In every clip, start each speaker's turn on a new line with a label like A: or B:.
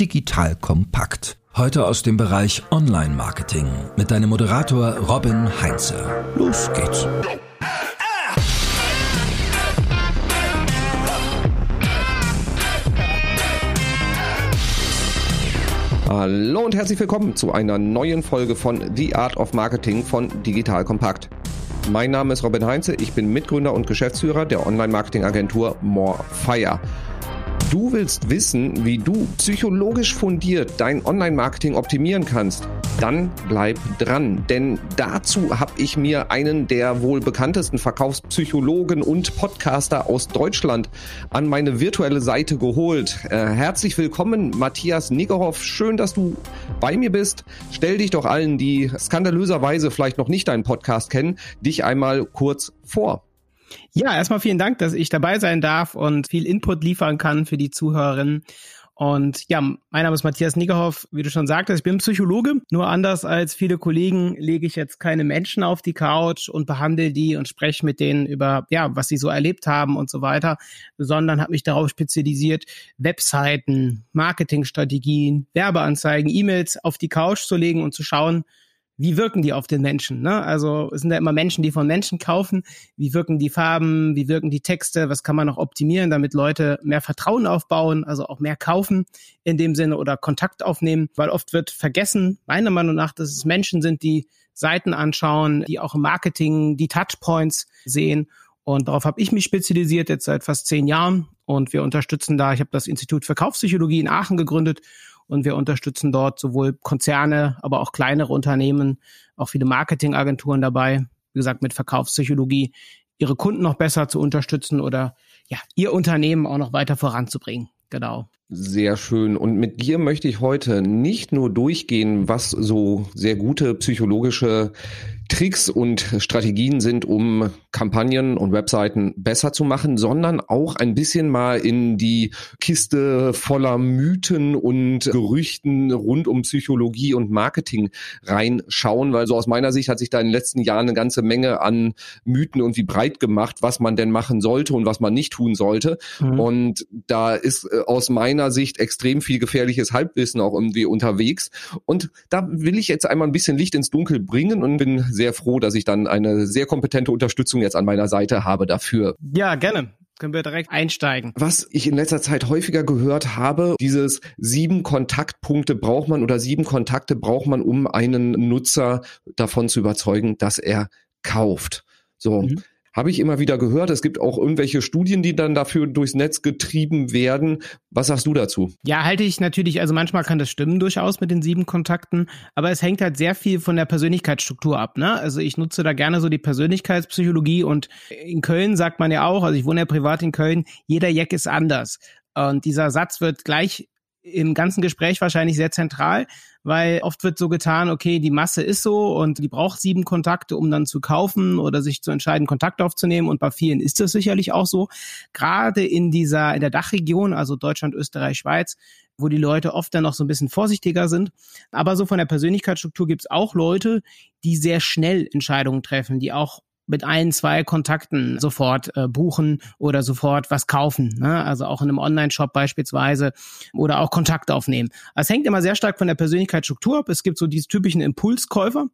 A: Digital kompakt. Heute aus dem Bereich Online-Marketing mit deinem Moderator Robin Heinze. Los geht's.
B: Hallo und herzlich willkommen zu einer neuen Folge von The Art of Marketing von Digital Kompakt. Mein Name ist Robin Heinze, ich bin Mitgründer und Geschäftsführer der Online-Marketing-Agentur Morefire. Du willst wissen, wie du psychologisch fundiert dein Online-Marketing optimieren kannst? Dann bleib dran, denn dazu habe ich mir einen der wohl bekanntesten Verkaufspsychologen und Podcaster aus Deutschland an meine virtuelle Seite geholt. Äh, herzlich willkommen, Matthias Niggerhoff. Schön, dass du bei mir bist. Stell dich doch allen, die skandalöserweise vielleicht noch nicht deinen Podcast kennen, dich einmal kurz vor.
C: Ja, erstmal vielen Dank, dass ich dabei sein darf und viel Input liefern kann für die Zuhörerinnen. Und ja, mein Name ist Matthias Niggerhoff. Wie du schon sagtest, ich bin Psychologe. Nur anders als viele Kollegen lege ich jetzt keine Menschen auf die Couch und behandle die und spreche mit denen über, ja, was sie so erlebt haben und so weiter, sondern habe mich darauf spezialisiert, Webseiten, Marketingstrategien, Werbeanzeigen, E-Mails auf die Couch zu legen und zu schauen, wie wirken die auf den Menschen? Ne? Also es sind ja immer Menschen, die von Menschen kaufen. Wie wirken die Farben? Wie wirken die Texte? Was kann man noch optimieren, damit Leute mehr Vertrauen aufbauen, also auch mehr kaufen in dem Sinne oder Kontakt aufnehmen? Weil oft wird vergessen, meiner Meinung nach, dass es Menschen sind, die Seiten anschauen, die auch im Marketing die Touchpoints sehen. Und darauf habe ich mich spezialisiert jetzt seit fast zehn Jahren. Und wir unterstützen da, ich habe das Institut für Kaufpsychologie in Aachen gegründet und wir unterstützen dort sowohl Konzerne, aber auch kleinere Unternehmen, auch viele Marketingagenturen dabei, wie gesagt, mit Verkaufspsychologie, ihre Kunden noch besser zu unterstützen oder ja, ihr Unternehmen auch noch weiter voranzubringen. Genau.
B: Sehr schön. Und mit dir möchte ich heute nicht nur durchgehen, was so sehr gute psychologische Tricks und Strategien sind, um Kampagnen und Webseiten besser zu machen, sondern auch ein bisschen mal in die Kiste voller Mythen und Gerüchten rund um Psychologie und Marketing reinschauen, weil so aus meiner Sicht hat sich da in den letzten Jahren eine ganze Menge an Mythen irgendwie breit gemacht, was man denn machen sollte und was man nicht tun sollte. Mhm. Und da ist äh, aus meiner Sicht extrem viel gefährliches Halbwissen auch irgendwie unterwegs. Und da will ich jetzt einmal ein bisschen Licht ins Dunkel bringen und bin sehr froh, dass ich dann eine sehr kompetente Unterstützung jetzt an meiner Seite habe dafür.
C: Ja, gerne können wir direkt einsteigen.
B: Was ich in letzter Zeit häufiger gehört habe, dieses sieben Kontaktpunkte braucht man oder sieben Kontakte braucht man, um einen Nutzer davon zu überzeugen, dass er kauft. So. Mhm. Habe ich immer wieder gehört. Es gibt auch irgendwelche Studien, die dann dafür durchs Netz getrieben werden. Was sagst du dazu?
C: Ja, halte ich natürlich, also manchmal kann das stimmen durchaus mit den sieben Kontakten, aber es hängt halt sehr viel von der Persönlichkeitsstruktur ab. Ne? Also ich nutze da gerne so die Persönlichkeitspsychologie und in Köln sagt man ja auch, also ich wohne ja privat in Köln, jeder Jack ist anders. Und dieser Satz wird gleich im ganzen Gespräch wahrscheinlich sehr zentral, weil oft wird so getan, okay, die Masse ist so und die braucht sieben Kontakte, um dann zu kaufen oder sich zu entscheiden, Kontakt aufzunehmen. Und bei vielen ist das sicherlich auch so. Gerade in dieser, in der Dachregion, also Deutschland, Österreich, Schweiz, wo die Leute oft dann noch so ein bisschen vorsichtiger sind. Aber so von der Persönlichkeitsstruktur gibt es auch Leute, die sehr schnell Entscheidungen treffen, die auch mit ein, zwei Kontakten sofort äh, buchen oder sofort was kaufen. Ne? Also auch in einem Online-Shop beispielsweise oder auch Kontakt aufnehmen. Es hängt immer sehr stark von der Persönlichkeitsstruktur ab. Es gibt so diese typischen Impulskäufer.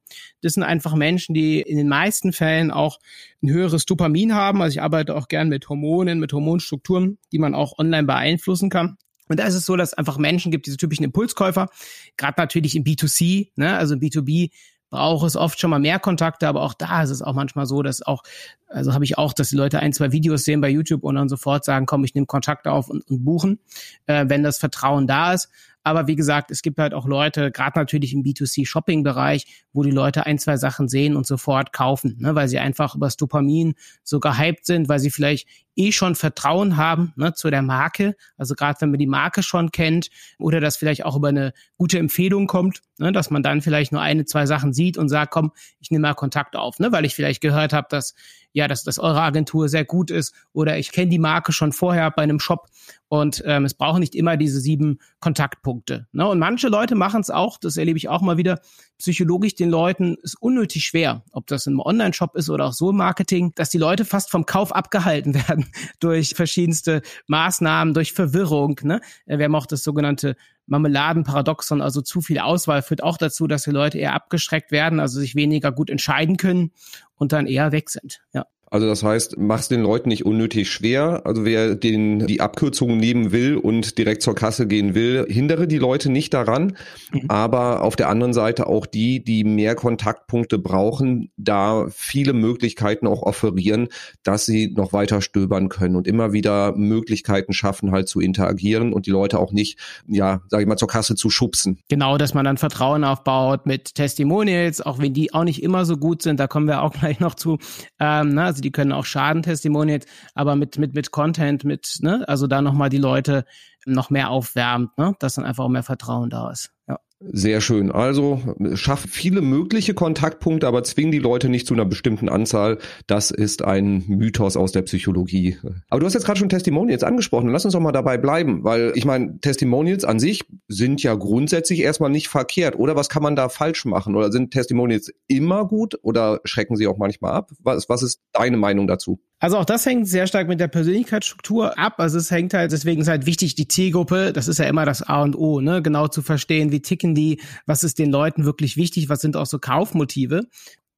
C: Das sind einfach Menschen, die in den meisten Fällen auch ein höheres Dopamin haben. Also ich arbeite auch gern mit Hormonen, mit Hormonstrukturen, die man auch online beeinflussen kann. Und da ist es so, dass es einfach Menschen gibt, diese typischen Impulskäufer, gerade natürlich im B2C, ne, also im B2B braucht es oft schon mal mehr Kontakte, aber auch da ist es auch manchmal so, dass auch, also habe ich auch, dass die Leute ein, zwei Videos sehen bei YouTube und dann sofort sagen, komm, ich nehme Kontakt auf und, und buchen, äh, wenn das Vertrauen da ist. Aber wie gesagt, es gibt halt auch Leute, gerade natürlich im B2C-Shopping-Bereich, wo die Leute ein, zwei Sachen sehen und sofort kaufen, ne, weil sie einfach über das Dopamin so gehypt sind, weil sie vielleicht eh schon Vertrauen haben ne, zu der Marke. Also gerade wenn man die Marke schon kennt oder das vielleicht auch über eine gute Empfehlung kommt, ne, dass man dann vielleicht nur eine, zwei Sachen sieht und sagt, komm, ich nehme mal Kontakt auf, ne, weil ich vielleicht gehört habe, dass ja, dass, dass eure Agentur sehr gut ist oder ich kenne die Marke schon vorher bei einem Shop und ähm, es brauchen nicht immer diese sieben Kontaktpunkte. Ne? Und manche Leute machen es auch, das erlebe ich auch mal wieder, psychologisch den Leuten ist unnötig schwer, ob das im Online-Shop ist oder auch so im Marketing, dass die Leute fast vom Kauf abgehalten werden durch verschiedenste Maßnahmen, durch Verwirrung. Ne? Wir haben auch das sogenannte Marmeladenparadoxon, also zu viel Auswahl führt auch dazu, dass die Leute eher abgeschreckt werden, also sich weniger gut entscheiden können und dann eher weg sind. Ja.
B: Also das heißt, mach's den Leuten nicht unnötig schwer. Also wer den die Abkürzungen nehmen will und direkt zur Kasse gehen will, hindere die Leute nicht daran. Mhm. Aber auf der anderen Seite auch die, die mehr Kontaktpunkte brauchen, da viele Möglichkeiten auch offerieren, dass sie noch weiter stöbern können und immer wieder Möglichkeiten schaffen, halt zu interagieren und die Leute auch nicht, ja, sag ich mal, zur Kasse zu schubsen.
C: Genau, dass man dann Vertrauen aufbaut mit Testimonials, auch wenn die auch nicht immer so gut sind. Da kommen wir auch gleich noch zu. Ähm, ne? Also die können auch Schadentestimonials, aber mit, mit, mit Content, mit, ne, also da nochmal die Leute noch mehr aufwärmt, ne, dass dann einfach auch mehr Vertrauen da ist. Ja.
B: Sehr schön. Also schaff viele mögliche Kontaktpunkte, aber zwing die Leute nicht zu einer bestimmten Anzahl. Das ist ein Mythos aus der Psychologie. Aber du hast jetzt gerade schon Testimonials angesprochen. Lass uns doch mal dabei bleiben, weil ich meine, Testimonials an sich sind ja grundsätzlich erstmal nicht verkehrt. Oder was kann man da falsch machen? Oder sind Testimonials immer gut oder schrecken sie auch manchmal ab? Was, was ist deine Meinung dazu?
C: Also auch das hängt sehr stark mit der Persönlichkeitsstruktur ab. Also es hängt halt, deswegen ist halt wichtig, die Zielgruppe, das ist ja immer das A und O, ne, genau zu verstehen, wie ticken die, was ist den Leuten wirklich wichtig, was sind auch so Kaufmotive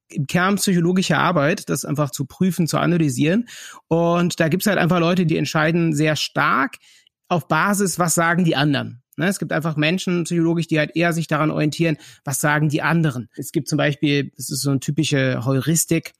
C: im Kern psychologische Arbeit, das einfach zu prüfen, zu analysieren. Und da gibt's halt einfach Leute, die entscheiden sehr stark auf Basis, was sagen die anderen. Ne, es gibt einfach Menschen psychologisch, die halt eher sich daran orientieren, was sagen die anderen. Es gibt zum Beispiel, das ist so eine typische Heuristik,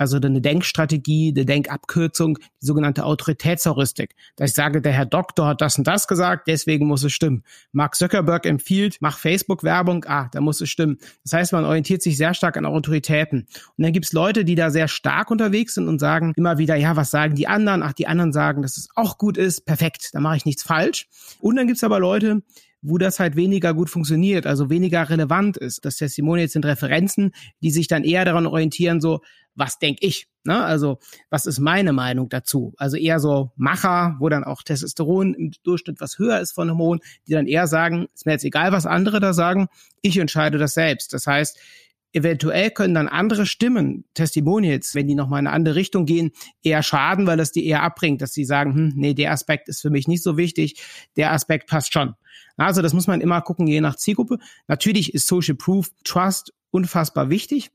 C: also eine Denkstrategie, eine Denkabkürzung, die sogenannte Autoritätsheuristik. Dass ich sage, der Herr Doktor hat das und das gesagt, deswegen muss es stimmen. Mark Zuckerberg empfiehlt, mach Facebook-Werbung, ah, da muss es stimmen. Das heißt, man orientiert sich sehr stark an Autoritäten. Und dann gibt's Leute, die da sehr stark unterwegs sind und sagen immer wieder, ja, was sagen die anderen? Ach, die anderen sagen, dass es auch gut ist, perfekt, da mache ich nichts falsch. Und dann gibt's aber Leute, wo das halt weniger gut funktioniert, also weniger relevant ist. Das Testimonial sind Referenzen, die sich dann eher daran orientieren, so, was denke ich? Ne? Also, was ist meine Meinung dazu? Also eher so Macher, wo dann auch Testosteron im Durchschnitt was höher ist von Hormonen, die dann eher sagen, ist mir jetzt egal, was andere da sagen, ich entscheide das selbst. Das heißt, eventuell können dann andere Stimmen, Testimonials, wenn die nochmal in eine andere Richtung gehen, eher schaden, weil das die eher abbringt, dass sie sagen, hm, nee, der Aspekt ist für mich nicht so wichtig, der Aspekt passt schon. Also das muss man immer gucken, je nach Zielgruppe. Natürlich ist Social Proof Trust unfassbar wichtig,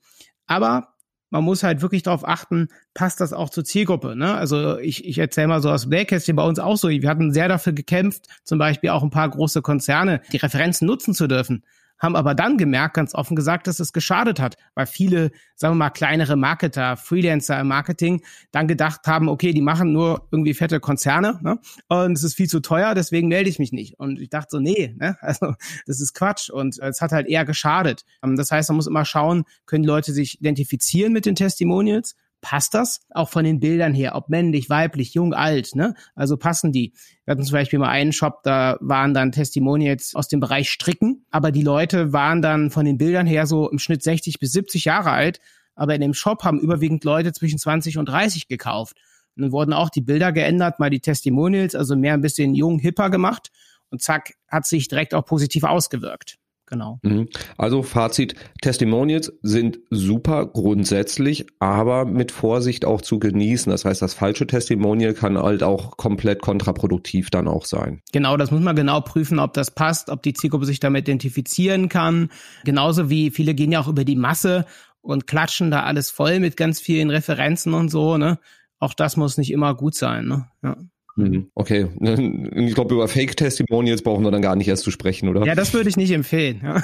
C: aber man muss halt wirklich darauf achten, passt das auch zur Zielgruppe. Ne? Also ich, ich erzähle mal so aus Blackcasting bei uns auch so, wir hatten sehr dafür gekämpft, zum Beispiel auch ein paar große Konzerne die Referenzen nutzen zu dürfen haben aber dann gemerkt, ganz offen gesagt, dass es geschadet hat, weil viele, sagen wir mal, kleinere Marketer, Freelancer im Marketing dann gedacht haben, okay, die machen nur irgendwie fette Konzerne ne? und es ist viel zu teuer, deswegen melde ich mich nicht. Und ich dachte so, nee, ne? also das ist Quatsch und es hat halt eher geschadet. Ähm, das heißt, man muss immer schauen, können Leute sich identifizieren mit den Testimonials passt das auch von den Bildern her, ob männlich, weiblich, jung, alt, ne? Also passen die. Wir hatten zum Beispiel mal einen Shop, da waren dann Testimonials aus dem Bereich Stricken, aber die Leute waren dann von den Bildern her so im Schnitt 60 bis 70 Jahre alt, aber in dem Shop haben überwiegend Leute zwischen 20 und 30 gekauft. Und dann wurden auch die Bilder geändert, mal die Testimonials, also mehr ein bisschen jung, hipper gemacht und zack, hat sich direkt auch positiv ausgewirkt genau. Mhm.
B: Also Fazit, Testimonials sind super grundsätzlich, aber mit Vorsicht auch zu genießen. Das heißt, das falsche Testimonial kann halt auch komplett kontraproduktiv dann auch sein.
C: Genau, das muss man genau prüfen, ob das passt, ob die Zielgruppe sich damit identifizieren kann. Genauso wie viele gehen ja auch über die Masse und klatschen da alles voll mit ganz vielen Referenzen und so, ne? Auch das muss nicht immer gut sein, ne? Ja.
B: Mhm. Okay, ich glaube, über Fake-Testimonials brauchen wir dann gar nicht erst zu sprechen, oder?
C: Ja, das würde ich nicht empfehlen.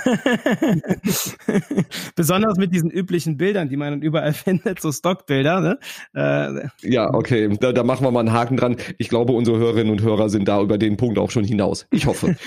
C: Besonders mit diesen üblichen Bildern, die man dann überall findet, so Stockbilder. Ne?
B: Äh, ja, okay, da, da machen wir mal einen Haken dran. Ich glaube, unsere Hörerinnen und Hörer sind da über den Punkt auch schon hinaus. Ich hoffe.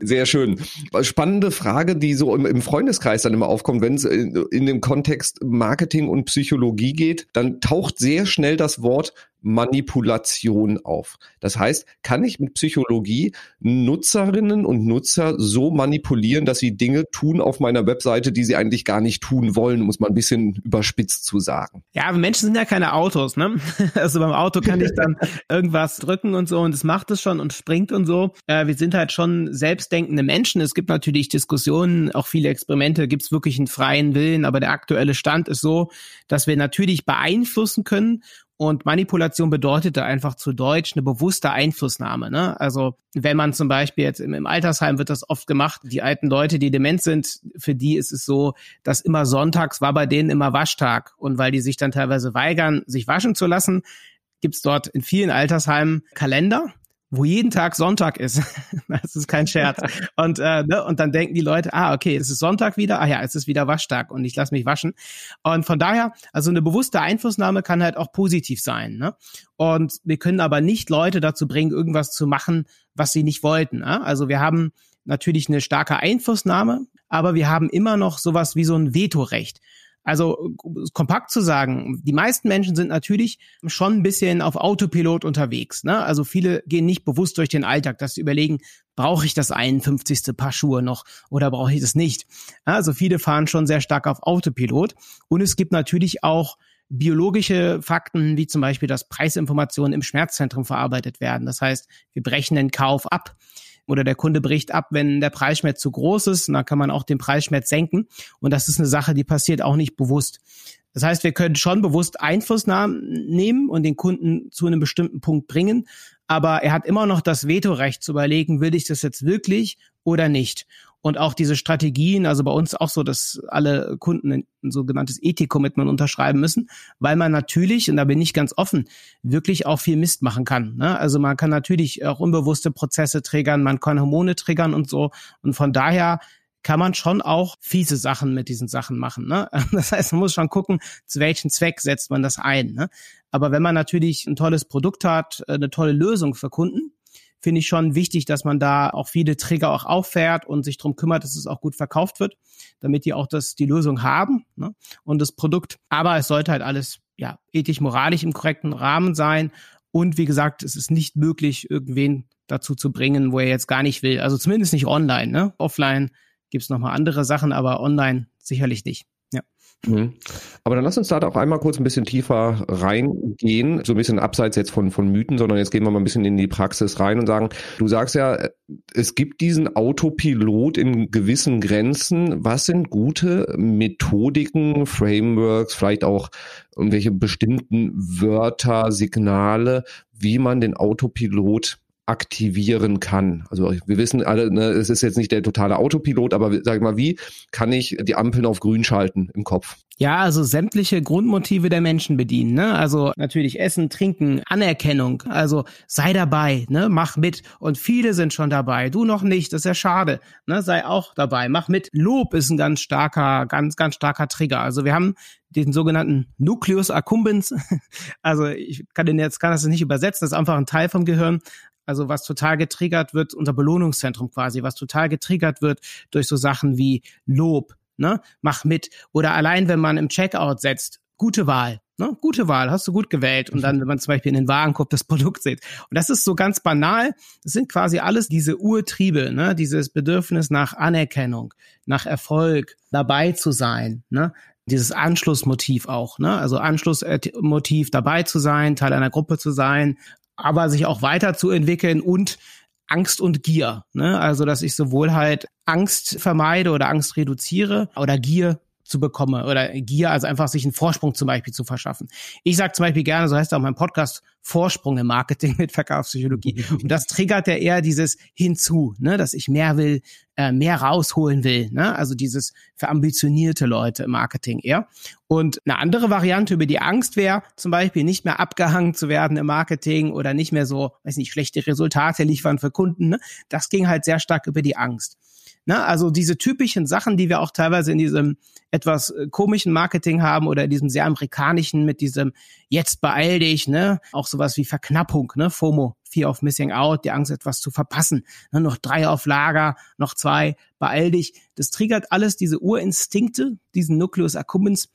B: Sehr schön. Spannende Frage, die so im, im Freundeskreis dann immer aufkommt, wenn es in, in dem Kontext Marketing und Psychologie geht, dann taucht sehr schnell das Wort Manipulation auf. Das heißt, kann ich mit Psychologie Nutzerinnen und Nutzer so manipulieren, dass sie Dinge tun auf meiner Webseite, die sie eigentlich gar nicht tun wollen, muss man ein bisschen überspitzt zu sagen.
C: Ja, aber Menschen sind ja keine Autos, ne? Also beim Auto kann ich dann irgendwas drücken und so und es macht es schon und springt und so. Äh, wir sind halt schon selbstdenkende Menschen. Es gibt natürlich Diskussionen, auch viele Experimente, gibt es wirklich einen freien Willen, aber der aktuelle Stand ist so, dass wir natürlich beeinflussen können Und Manipulation bedeutete einfach zu Deutsch eine bewusste Einflussnahme. Ne? Also wenn man zum Beispiel jetzt im, im, Altersheim wird das oft gemacht, die alten Leute, die dement sind, für die ist es so, dass immer sonntags war bei denen immer Waschtag. Und weil die sich dann teilweise weigern, sich waschen zu lassen, gibt's dort in vielen Altersheimen Kalender, wo jeden Tag Sonntag ist. das ist kein Scherz. Und, äh, ne, und dann denken die Leute, ah, okay, es ist Sonntag wieder, ah ja, es ist wieder Waschtag und ich lasse mich waschen. Und von daher, also eine bewusste Einflussnahme kann halt auch positiv sein. Ne? Und wir können aber nicht Leute dazu bringen, irgendwas zu machen, was sie nicht wollten. Ne? Also wir haben natürlich eine starke Einflussnahme, aber wir haben immer noch sowas wie so ein Vetorecht. Also kompakt zu sagen, die meisten Menschen sind natürlich schon ein bisschen auf Autopilot unterwegs. Ne? Also viele gehen nicht bewusst durch den Alltag, dass sie überlegen, brauche ich das 51. Paar Schuhe noch oder brauche ich das nicht? Also viele fahren schon sehr stark auf Autopilot. Und es gibt natürlich auch biologische Fakten, wie zum Beispiel, dass Preisinformationen im Schmerzzentrum verarbeitet werden. Das heißt, wir brechen den Kauf ab oder der Kunde bricht ab, wenn der Preisschmerz zu groß ist. Und dann kann man auch den Preisschmerz senken. Und das ist eine Sache, die passiert auch nicht bewusst. Das heißt, wir können schon bewusst Einfluss nehmen und den Kunden zu einem bestimmten Punkt bringen. Aber er hat immer noch das Vetorecht zu überlegen, will ich das jetzt wirklich oder nicht? Und auch diese Strategien, also bei uns auch so, dass alle Kunden ein sogenanntes Ethik-Commitment unterschreiben müssen, weil man natürlich, und da bin ich ganz offen, wirklich auch viel Mist machen kann. Ne? Also man kann natürlich auch unbewusste Prozesse triggern, man kann Hormone triggern und so. Und von daher kann man schon auch fiese Sachen mit diesen Sachen machen. Ne? Das heißt, man muss schon gucken, zu welchem Zweck setzt man das ein. Ne? Aber wenn man natürlich ein tolles Produkt hat, eine tolle Lösung für Kunden, finde ich schon wichtig, dass man da auch viele Trigger auch auffährt und sich darum kümmert, dass es auch gut verkauft wird, damit die auch das, die Lösung haben ne? und das Produkt. Aber es sollte halt alles ja ethisch, moralisch im korrekten Rahmen sein. Und wie gesagt, es ist nicht möglich, irgendwen dazu zu bringen, wo er jetzt gar nicht will. Also zumindest nicht online. Ne? Offline gibt's noch mal andere Sachen, aber online sicherlich nicht.
B: Mhm. Aber dann lass uns da auch einmal kurz ein bisschen tiefer reingehen, so ein bisschen abseits jetzt von, von Mythen, sondern jetzt gehen wir mal ein bisschen in die Praxis rein und sagen, du sagst ja, es gibt diesen Autopilot in gewissen Grenzen. Was sind gute Methodiken, Frameworks, vielleicht auch irgendwelche bestimmten Wörter, Signale, wie man den Autopilot aktivieren kann. Also wir wissen alle, ne, es ist jetzt nicht der totale Autopilot, aber sag mal, wie kann ich die Ampeln auf grün schalten im Kopf?
C: Ja, also sämtliche Grundmotive der Menschen bedienen. Ne? Also natürlich Essen, Trinken, Anerkennung. Also sei dabei, ne? mach mit. Und viele sind schon dabei. Du noch nicht, das ist ja schade. Ne? Sei auch dabei, mach mit. Lob ist ein ganz starker, ganz, ganz starker Trigger. Also wir haben den sogenannten Nucleus accumbens. Also ich kann den jetzt kann das nicht übersetzen. Das ist einfach ein Teil vom Gehirn. Also was total getriggert wird, unser Belohnungszentrum quasi, was total getriggert wird durch so Sachen wie Lob, ne, mach mit. Oder allein, wenn man im Checkout setzt, gute Wahl, ne, gute Wahl, hast du gut gewählt. Und dann, wenn man zum Beispiel in den Warenkorb das Produkt sieht. Und das ist so ganz banal. Das sind quasi alles diese Urtriebe, ne, dieses Bedürfnis nach Anerkennung, nach Erfolg, dabei zu sein, ne, dieses Anschlussmotiv auch, ne? Also Anschlussmotiv dabei zu sein, Teil einer Gruppe zu sein, aber sich auch weiterzuentwickeln und Angst und Gier. Ne? Also, dass ich sowohl halt Angst vermeide oder Angst reduziere oder Gier zu bekommen oder Gier, also einfach sich einen Vorsprung zum Beispiel zu verschaffen. Ich sage zum Beispiel gerne, so heißt auch mein Podcast, Vorsprung im Marketing mit Verkaufspsychologie. Und das triggert ja eher dieses hinzu, ne, dass ich mehr will, äh, mehr rausholen will. Ne? Also dieses für ambitionierte Leute im Marketing eher. Und eine andere Variante über die Angst wäre zum Beispiel nicht mehr abgehangen zu werden im Marketing oder nicht mehr so, weiß nicht, schlechte Resultate liefern für Kunden. Ne? Das ging halt sehr stark über die Angst. Ne? Also diese typischen Sachen, die wir auch teilweise in diesem etwas äh, komischen Marketing haben oder in diesem sehr amerikanischen mit diesem jetzt beeil dich, ne? Auch sowas wie Verknappung, ne? FOMO, Fear of Missing Out, die Angst etwas zu verpassen. Ne? Noch drei auf Lager, noch zwei, beeil dich. Das triggert alles diese Urinstinkte, diesen Nucleus accumbens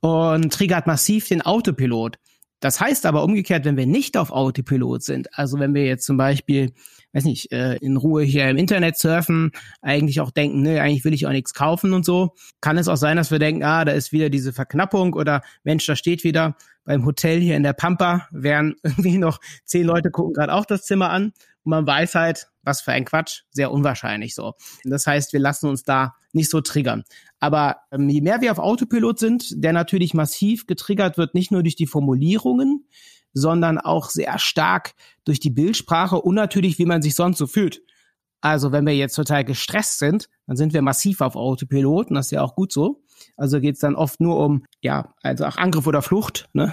C: und triggert massiv den Autopilot. Das heißt aber umgekehrt, wenn wir nicht auf Autopilot sind, also wenn wir jetzt zum Beispiel weiß nicht, äh, in Ruhe hier im Internet surfen, eigentlich auch denken, ne, eigentlich will ich auch nichts kaufen und so, kann es auch sein, dass wir denken, ah, da ist wieder diese Verknappung oder Mensch, da steht wieder beim Hotel hier in der Pampa, wären irgendwie noch zehn Leute gucken gerade auch das Zimmer an Und man weiß halt, was für ein Quatsch, sehr unwahrscheinlich so. Das heißt, wir lassen uns da nicht so triggern. Aber ähm, je mehr wir auf Autopilot sind, der natürlich massiv getriggert wird, nicht nur durch die Formulierungen, sondern auch sehr stark durch die Bildsprache und natürlich, wie man sich sonst so fühlt. Also wenn wir jetzt total gestresst sind, dann sind wir massiv auf Autopilot und das ist ja auch gut so. Also geht es dann oft nur um, ja, also auch Angriff oder Flucht. Ne?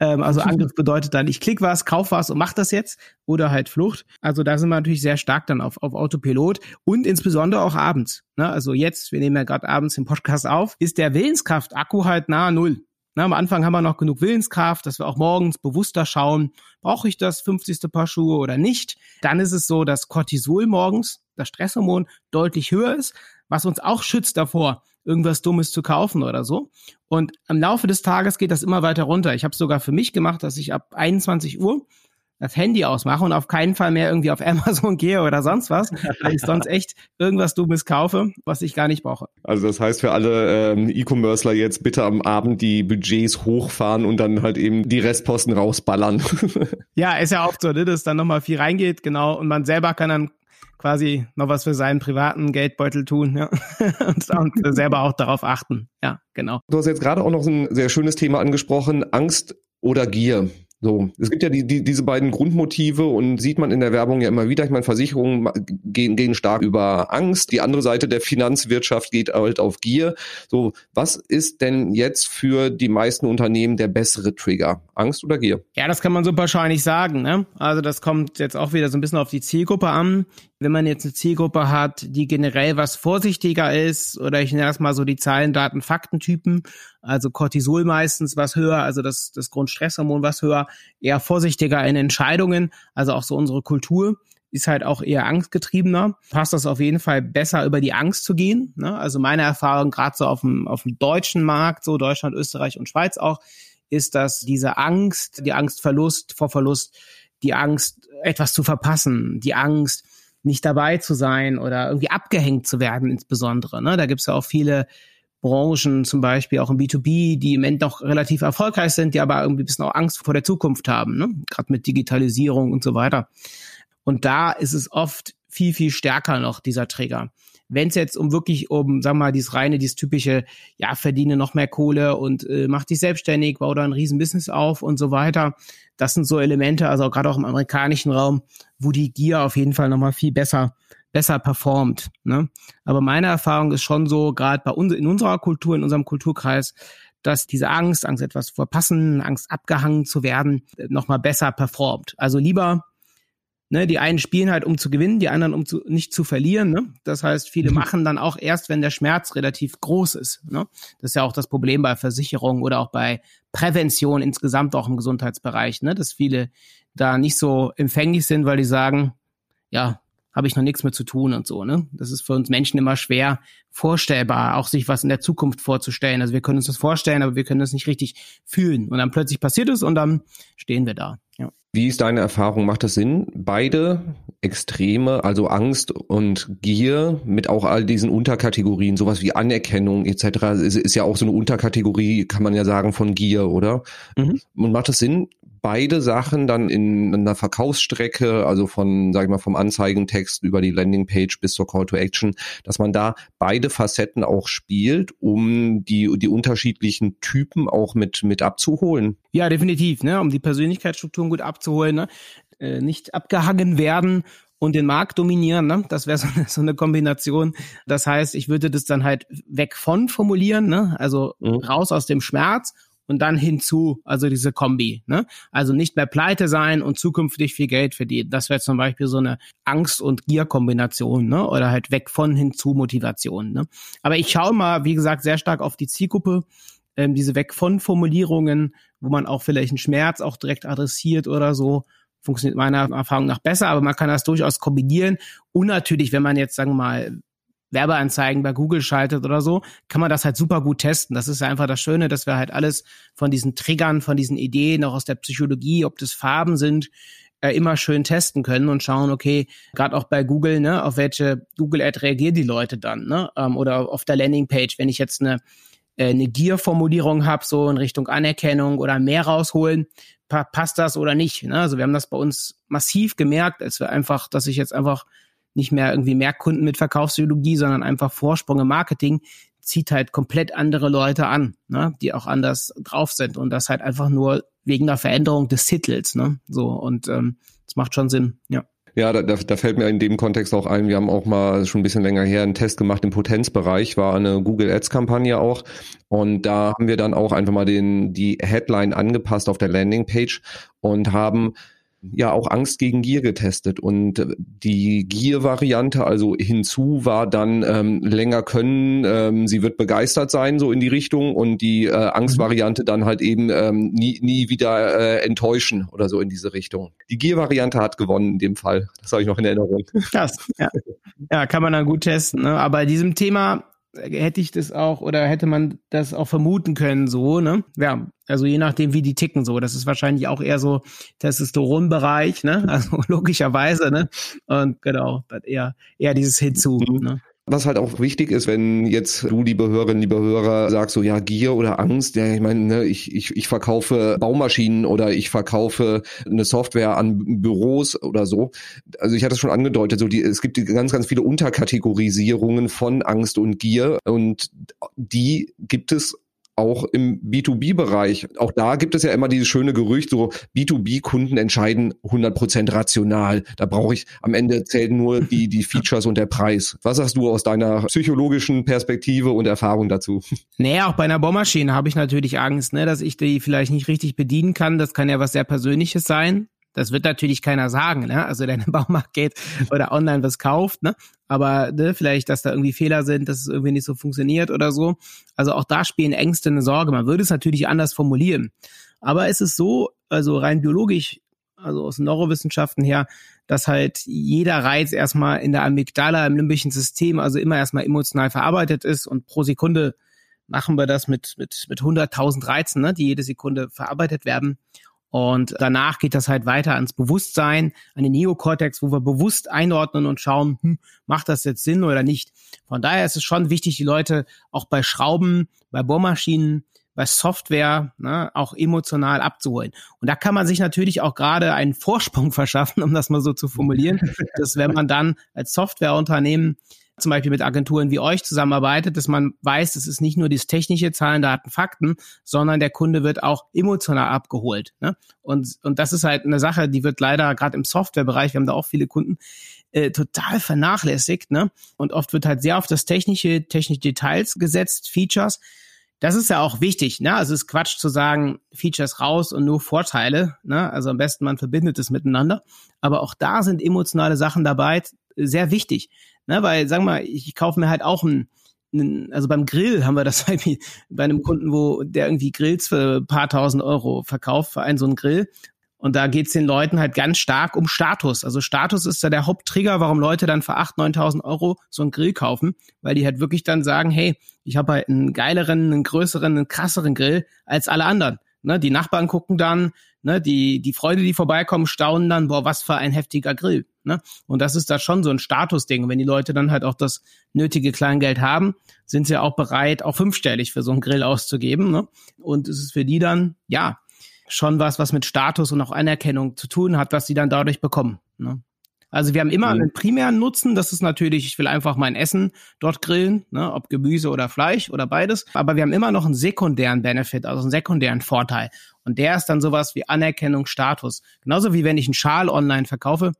C: Ähm, also Angriff bedeutet dann, ich klick was, kauf was und mach das jetzt oder halt Flucht. Also da sind wir natürlich sehr stark dann auf, auf Autopilot und insbesondere auch abends. Ne? Also jetzt, wir nehmen ja gerade abends den Podcast auf, ist der Willenskraft-Akku halt nahe Null. Na, am Anfang haben wir noch genug Willenskraft, dass wir auch morgens bewusster schauen, brauche ich das 50. Paar Schuhe oder nicht. Dann ist es so, dass Cortisol morgens, das Stresshormon, deutlich höher ist, was uns auch schützt davor, irgendwas Dummes zu kaufen oder so. Und im Laufe des Tages geht das immer weiter runter. Ich habe sogar für mich gemacht, dass ich ab 21 Uhr das Handy ausmache und auf keinen Fall mehr irgendwie auf Amazon gehe oder sonst was, weil ich sonst echt irgendwas Dummes kaufe, was ich gar nicht brauche.
B: Also das heißt für alle ähm, E-Commercer jetzt bitte am Abend die Budgets hochfahren und dann halt eben die Restposten rausballern.
C: ja, ist ja oft so, ne, dass dann nochmal viel reingeht, genau, und man selber kann dann quasi noch was für seinen privaten Geldbeutel tun ja. und, und selber auch darauf achten. Ja, genau.
B: Du hast jetzt gerade auch noch ein sehr schönes Thema angesprochen, Angst oder Gier. So, es gibt ja die, die, diese beiden Grundmotive und sieht man in der Werbung ja immer wieder. Ich meine, Versicherungen gehen, gehen stark über Angst. Die andere Seite der Finanzwirtschaft geht halt auf Gier. So, was ist denn jetzt für die meisten Unternehmen der bessere Trigger? Angst oder Gier?
C: Ja, das kann man so wahrscheinlich sagen. Ne? Also das kommt jetzt auch wieder so ein bisschen auf die Zielgruppe an wenn man jetzt eine Zielgruppe hat, die generell was vorsichtiger ist, oder ich nenne das mal so die Zahlen, Daten, Faktentypen, also Cortisol meistens was höher, also das, das Grundstresshormon was höher, eher vorsichtiger in Entscheidungen, also auch so unsere Kultur ist halt auch eher angstgetriebener. Passt das auf jeden Fall besser über die Angst zu gehen. Ne? Also meine Erfahrung gerade so auf dem, auf dem deutschen Markt, so Deutschland, Österreich und Schweiz auch, ist, dass diese Angst, die Angst Verlust vor Verlust, die Angst etwas zu verpassen, die Angst nicht dabei zu sein oder irgendwie abgehängt zu werden insbesondere. Ne? Da gibt es ja auch viele Branchen, zum Beispiel auch im B2B, die im Moment noch relativ erfolgreich sind, die aber irgendwie ein bisschen auch Angst vor der Zukunft haben, ne? gerade mit Digitalisierung und so weiter. Und da ist es oft viel, viel stärker noch, dieser Trigger. Wenn es jetzt um wirklich um, sag mal, dieses reine, dieses typische, ja, verdiene noch mehr Kohle und äh, mach dich selbstständig, bau da ein Riesenbusiness auf und so weiter. Das sind so Elemente, also gerade auch im amerikanischen Raum, wo die Gier auf jeden Fall nochmal viel besser besser performt. Ne? Aber meine Erfahrung ist schon so, gerade bei uns in unserer Kultur, in unserem Kulturkreis, dass diese Angst, Angst etwas verpassen, Angst abgehangen zu werden, nochmal besser performt. Also lieber Ne, die einen spielen halt, um zu gewinnen, die anderen, um zu, nicht zu verlieren. Ne? Das heißt, viele mhm. machen dann auch erst, wenn der Schmerz relativ groß ist. Ne? Das ist ja auch das Problem bei Versicherungen oder auch bei Prävention insgesamt auch im Gesundheitsbereich, ne? dass viele da nicht so empfänglich sind, weil die sagen, ja, habe ich noch nichts mehr zu tun und so. Ne? Das ist für uns Menschen immer schwer vorstellbar, auch sich was in der Zukunft vorzustellen. Also wir können uns das vorstellen, aber wir können das nicht richtig fühlen. Und dann plötzlich passiert es und dann stehen wir da. Ja.
B: Wie ist deine Erfahrung? Macht das Sinn? Beide Extreme, also Angst und Gier mit auch all diesen Unterkategorien, sowas wie Anerkennung etc., ist, ist ja auch so eine Unterkategorie, kann man ja sagen, von Gier, oder? Mhm. Und macht das Sinn, beide Sachen dann in einer Verkaufsstrecke, also von, sag ich mal, vom Anzeigentext über die Landingpage bis zur Call to Action, dass man da beide Facetten auch spielt, um die, die unterschiedlichen Typen auch mit, mit abzuholen.
C: Ja, definitiv, ne, um die Persönlichkeitsstrukturen gut abzuholen, ne? Äh, nicht abgehangen werden und den Markt dominieren. Ne? Das wäre so, so eine Kombination. Das heißt, ich würde das dann halt weg von formulieren, ne? also mhm. raus aus dem Schmerz und dann hinzu, also diese Kombi. Ne? Also nicht mehr pleite sein und zukünftig viel Geld verdienen. Das wäre zum Beispiel so eine Angst- und Gier-Kombination ne? oder halt weg von hinzu Motivation. Ne? Aber ich schaue mal, wie gesagt, sehr stark auf die Zielgruppe, ähm, diese weg von Formulierungen, wo man auch vielleicht einen Schmerz auch direkt adressiert oder so funktioniert meiner Erfahrung nach besser, aber man kann das durchaus kombinieren. Und natürlich, wenn man jetzt, sagen wir mal, Werbeanzeigen bei Google schaltet oder so, kann man das halt super gut testen. Das ist ja einfach das Schöne, dass wir halt alles von diesen Triggern, von diesen Ideen, auch aus der Psychologie, ob das Farben sind, äh, immer schön testen können und schauen, okay, gerade auch bei Google, ne, auf welche Google-Ad reagieren die Leute dann, ne? Ähm, oder auf der Landingpage, wenn ich jetzt eine äh, eine Gier-Formulierung habe, so in Richtung Anerkennung oder mehr rausholen, pa passt das oder nicht. Ne? Also wir haben das bei uns massiv gemerkt, als wir einfach, dass ich jetzt einfach nicht mehr irgendwie mehr Kunden mit Verkaufspsychologie, sondern einfach Vorsprung im Marketing zieht halt komplett andere Leute an, ne? die auch anders drauf sind und das halt einfach nur wegen der Veränderung des Titels, ne? So und ähm, das macht schon Sinn, ja.
B: Ja, da, da fällt mir in dem Kontext auch ein, wir haben auch mal schon ein bisschen länger her einen Test gemacht im Potenzbereich, war eine Google Ads Kampagne auch und da haben wir dann auch einfach mal den die Headline angepasst auf der Landingpage und haben ja auch Angst gegen Gier getestet und die Gier-Variante, also hinzu war dann ähm, länger können, ähm, sie wird begeistert sein, so in die Richtung und die äh, Angst-Variante dann halt eben ähm, nie, nie wieder äh, enttäuschen oder so in diese Richtung. Die Gier-Variante hat gewonnen in dem Fall. Das habe ich noch in Erinnerung.
C: Krass, ja. ja, kann man dann gut testen. Ne? Aber bei diesem Thema hätte ich das auch oder hätte man das auch vermuten können, so, ne? Ja, also je nachdem, wie die ticken, so. Das ist wahrscheinlich auch eher so Testosteronbereich, ne? Also logischerweise, ne? Und genau, eher, eher dieses Hinzu, mhm. ne?
B: Was halt auch wichtig ist, wenn jetzt du, liebe Hörerinnen, liebe Hörer, sagst so, ja, Gier oder Angst, ja, ich meine, ne, ich, ich, ich verkaufe Baumaschinen oder ich verkaufe eine Software an Büros oder so. Also ich hatte es schon angedeutet, so die, es gibt ganz, ganz viele Unterkategorisierungen von Angst und Gier und die gibt es auch im B2B-Bereich. Auch da gibt es ja immer dieses schöne Gerücht, so B2B-Kunden entscheiden 100% rational. Da brauche ich, am Ende zählen nur die, die Features und der Preis. Was sagst du aus deiner psychologischen Perspektive und Erfahrung dazu?
C: Naja, auch bei einer Bohrmaschine habe ich natürlich Angst, ne, dass ich die vielleicht nicht richtig bedienen kann. Das kann ja was sehr Persönliches sein. Das wird natürlich keiner sagen, ne? Also der in den Baumarkt geht oder online was kauft, ne? Aber ne, vielleicht, dass da irgendwie Fehler sind, dass es irgendwie nicht so funktioniert oder so. Also auch da spielen Ängste eine Sorge. Man würde es natürlich anders formulieren. Aber es ist so, also rein biologisch, also aus Neurowissenschaften her, dass halt jeder Reiz erstmal in der Amygdala, im limbischen System, also immer erstmal emotional verarbeitet ist und pro Sekunde machen wir das mit, mit, mit 100.000 Reizen, ne, die jede Sekunde verarbeitet werden. Und danach geht das halt weiter ans Bewusstsein, an den Neokortex, wo wir bewusst einordnen und schauen, hm, macht das jetzt Sinn oder nicht. Von daher ist es schon wichtig, die Leute auch bei Schrauben, bei Bohrmaschinen, bei Software ne, auch emotional abzuholen. Und da kann man sich natürlich auch gerade einen Vorsprung verschaffen, um das mal so zu formulieren, dass wenn man dann als Softwareunternehmen zum Beispiel mit Agenturen wie euch zusammenarbeitet, dass man weiß, es ist nicht nur das technische Zahlen, Daten, Fakten, sondern der Kunde wird auch emotional abgeholt. Ne? Und, und das ist halt eine Sache, die wird leider gerade im Softwarebereich, wir haben da auch viele Kunden, äh, total vernachlässigt. Ne? Und oft wird halt sehr auf das technische, technische Details gesetzt, Features. Das ist ja auch wichtig, ne? Also es ist Quatsch zu sagen, Features raus und nur Vorteile, ne? Also am besten man verbindet es miteinander. Aber auch da sind emotionale Sachen dabei sehr wichtig. Ne, weil, sagen wir mal, ich kaufe mir halt auch ein, ein, also beim Grill haben wir das bei einem Kunden, wo der irgendwie Grills für ein paar tausend Euro verkauft, für einen so einen Grill. Und da geht's den Leuten halt ganz stark um Status. Also Status ist da der Haupttrigger, warum Leute dann für 8.000, 9.000 Euro so einen Grill kaufen, weil die halt wirklich dann sagen, hey, ich habe halt einen geileren, einen größeren, einen krasseren Grill als alle anderen. Ne, die Nachbarn gucken dann, ne, die, die Freunde, die vorbeikommen, staunen dann, boah, was für ein heftiger Grill. Ne? Und das ist da schon so ein Statusding. Und wenn die Leute dann halt auch das nötige Kleingeld haben, sind sie auch bereit, auch fünfstellig für so einen Grill auszugeben. Ne? Und es ist für die dann, ja, schon was, was mit Status und auch Anerkennung zu tun hat, was sie dann dadurch bekommen. Ne? Also wir haben immer mhm. einen primären Nutzen, das ist natürlich, ich will einfach mein Essen dort grillen, ne, ob Gemüse oder Fleisch oder beides. Aber wir haben immer noch einen sekundären Benefit, also einen sekundären Vorteil. Und der ist dann sowas wie Anerkennung, Status. Genauso wie wenn ich einen Schal online verkaufe.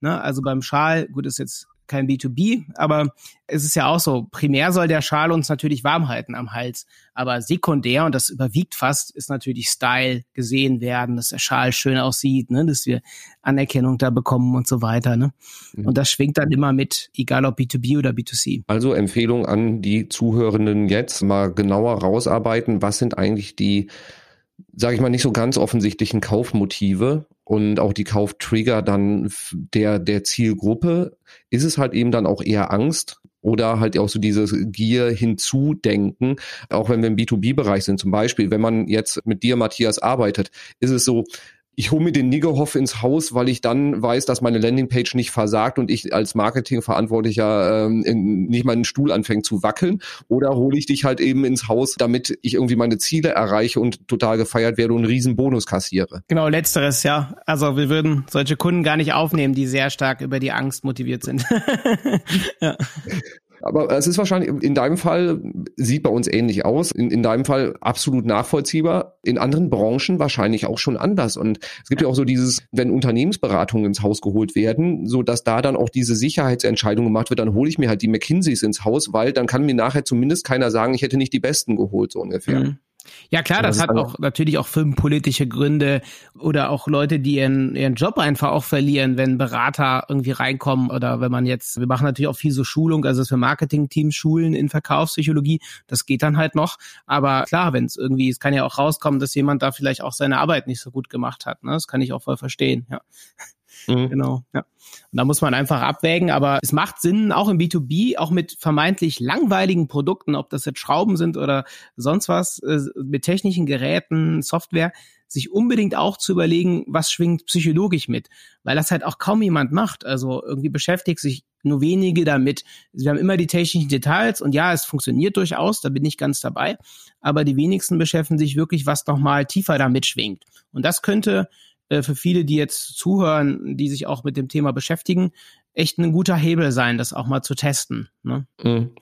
C: Ne, also beim Schal, gut, ist jetzt kein B2B, aber es ist ja auch so, primär soll der Schal uns natürlich warm halten am Hals, aber sekundär, und das überwiegt fast, ist natürlich Style, gesehen werden, dass der Schal schön aussieht, ne, dass wir Anerkennung da bekommen und so weiter. Ne? Mhm. Und das schwingt dann immer mit, egal ob B2B oder B2C.
B: Also Empfehlung an die Zuhörenden jetzt, mal genauer rausarbeiten, was sind eigentlich die sage ich mal, nicht so ganz offensichtlichen Kaufmotive und auch die Kauftrigger dann der, der Zielgruppe, ist es halt eben dann auch eher Angst oder halt auch so dieses Gier hinzudenken, auch wenn wir im B2B-Bereich sind. Zum Beispiel, wenn man jetzt mit dir, Matthias, arbeitet, ist es so, ich hole mir den Niggerhoff ins Haus, weil ich dann weiß, dass meine Landingpage nicht versagt und ich als Marketingverantwortlicher ähm, nicht meinen Stuhl anfängt zu wackeln. Oder hole ich dich halt eben ins Haus, damit ich irgendwie meine Ziele erreiche und total gefeiert werde und einen riesen Bonus kassiere.
C: Genau, letzteres, ja. Also wir würden solche Kunden gar nicht aufnehmen, die sehr stark über die Angst motiviert sind.
B: ja. Aber es ist wahrscheinlich, in deinem Fall sieht bei uns ähnlich aus, in, in deinem Fall absolut nachvollziehbar, in anderen Branchen wahrscheinlich auch schon anders. Und es gibt ja auch so dieses, wenn Unternehmensberatungen ins Haus geholt werden, so dass da dann auch diese Sicherheitsentscheidung gemacht wird, dann hole ich mir halt die McKinseys ins Haus, weil dann kann mir nachher zumindest keiner sagen, ich hätte nicht die Besten geholt, so ungefähr. Mhm.
C: Ja klar, das, das hat auch natürlich auch firmenpolitische Gründe oder auch Leute, die ihren, ihren Job einfach auch verlieren, wenn Berater irgendwie reinkommen oder wenn man jetzt, wir machen natürlich auch viel so Schulung, also dass wir Marketing-Teams schulen in Verkaufspsychologie, das geht dann halt noch. Aber klar, wenn es irgendwie, es kann ja auch rauskommen, dass jemand da vielleicht auch seine Arbeit nicht so gut gemacht hat. Ne? Das kann ich auch voll verstehen, ja. Mhm. Genau, ja. Und da muss man einfach abwägen, aber es macht Sinn, auch im B2B, auch mit vermeintlich langweiligen Produkten, ob das jetzt Schrauben sind oder sonst was, äh, mit technischen Geräten, Software, sich unbedingt auch zu überlegen, was schwingt psychologisch mit, weil das halt auch kaum jemand macht. Also irgendwie beschäftigt sich nur wenige damit. Wir haben immer die technischen Details und ja, es funktioniert durchaus, da bin ich ganz dabei, aber die wenigsten beschäftigen sich wirklich, was nochmal tiefer damit schwingt. Und das könnte äh, für viele, die jetzt zuhören, die sich auch mit dem Thema beschäftigen, echt ein guter Hebel sein, das auch mal zu testen. Ne?
B: Mhm.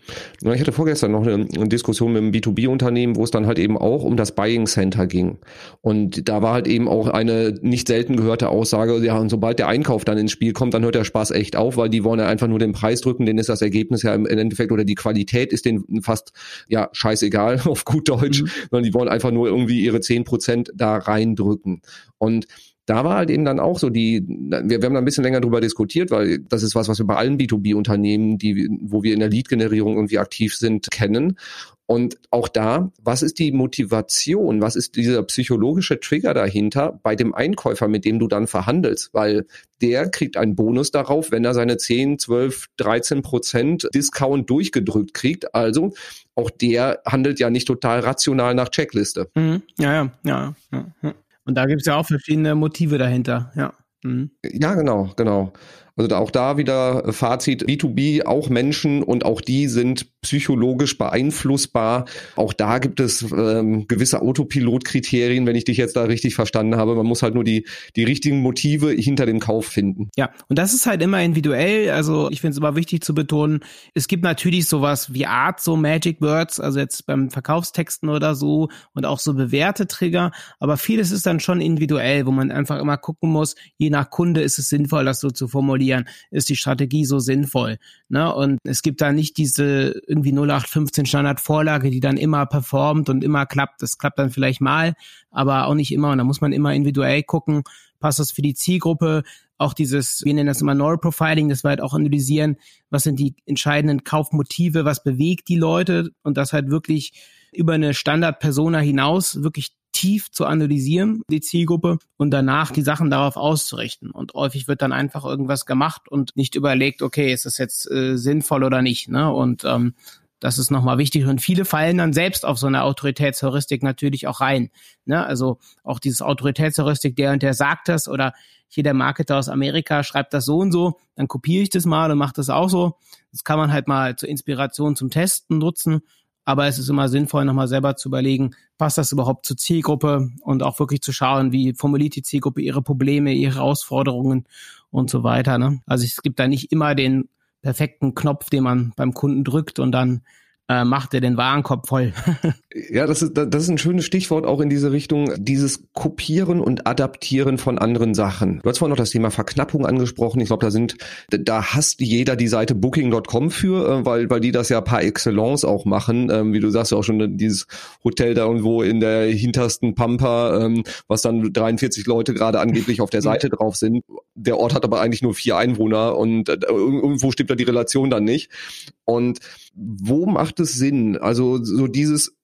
B: Ich hatte vorgestern noch eine, Diskussion mit einem B2B-Unternehmen, wo es dann halt eben auch um das Buying Center ging. Und da war halt eben auch eine nicht selten gehörte Aussage, ja, und sobald der Einkauf dann ins Spiel kommt, dann hört der Spaß echt auf, weil die wollen ja einfach nur den Preis drücken, denen ist das Ergebnis ja im Endeffekt oder die Qualität ist denen fast ja scheißegal auf gut Deutsch, mhm. sondern die wollen einfach nur irgendwie ihre zehn Prozent da reindrücken. Und da war halt eben dann auch so die, wir, wir haben da ein bisschen länger drüber diskutiert, weil das ist was, was wir bei allen B2B-Unternehmen, die, wo wir in der Lead-Generierung irgendwie aktiv sind, kennen. Und auch da, was ist die Motivation? Was ist dieser psychologische Trigger dahinter bei dem Einkäufer, mit dem du dann verhandelst? Weil der kriegt einen Bonus darauf, wenn er seine 10, 12, 13 Prozent Discount durchgedrückt kriegt. Also auch der handelt ja nicht total rational nach Checkliste.
C: Mhm. Ja, ja, ja, ja. Und da gibt es ja auch verschiedene Motive dahinter, ja.
B: Mhm. Ja, genau, genau. Also da, auch da wieder Fazit, B2B, auch Menschen und auch die sind psychologisch beeinflussbar. Auch da gibt es ähm, gewisse Autopilotkriterien, wenn ich dich jetzt da richtig verstanden habe. Man muss halt nur die, die richtigen Motive hinter dem Kauf finden.
C: Ja, und das ist halt immer individuell. Also ich finde es immer wichtig zu betonen, es gibt natürlich sowas wie Art, so Magic Words, also jetzt beim Verkaufstexten oder so und auch so bewährte Trigger. Aber vieles ist dann schon individuell, wo man einfach immer gucken muss, je nach Kunde ist es sinnvoll, das so zu formulieren formulieren, ist die Strategie so sinnvoll. Ne? Und es gibt da nicht diese irgendwie 0815 Standardvorlage, die dann immer performt und immer klappt. Das klappt dann vielleicht mal, aber auch nicht immer. Und da muss man immer individuell gucken, passt das für die Zielgruppe, auch dieses, wir nennen das immer Neuroprofiling, das wir halt auch analysieren, was sind die entscheidenden Kaufmotive, was bewegt die Leute und das halt wirklich über eine Standard-Persona hinaus wirklich tief zu analysieren, die Zielgruppe, und danach die Sachen darauf auszurichten. Und häufig wird dann einfach irgendwas gemacht und nicht überlegt, okay, ist das jetzt äh, sinnvoll oder nicht. Ne? Und ähm, das ist nochmal wichtig. Und viele fallen dann selbst auf so eine Autoritätsheuristik natürlich auch rein. Ne? Also auch dieses Autoritätsheuristik, der und der sagt das oder hier der Marketer aus Amerika schreibt das so und so, dann kopiere ich das mal und mache das auch so. Das kann man halt mal zur Inspiration zum Testen nutzen aber es ist immer sinnvoll, nochmal selber zu überlegen, passt das überhaupt zur Zielgruppe und auch wirklich zu schauen, wie formuliert die Zielgruppe ihre Probleme, ihre Herausforderungen und so weiter. Ne? Also es gibt da nicht immer den perfekten Knopf, den man beim Kunden drückt und dann äh, macht er den Warenkorb voll.
B: ja, das ist, das ist ein schönes Stichwort auch in diese Richtung, dieses Kopieren und Adaptieren von anderen Sachen. Du hast vorhin noch das Thema Verknappung angesprochen. Ich glaube, da sind, da hasst jeder die Seite booking.com für, äh, weil, weil die das ja par excellence auch machen. Ähm, wie du sagst ja auch schon, dieses Hotel da irgendwo in der hintersten Pampa, ähm, was dann 43 Leute gerade angeblich auf der Seite drauf sind. Der Ort hat aber eigentlich nur vier Einwohner und äh, irgendwo stimmt da die Relation dann nicht. Und wo macht es Sinn? Also so dieses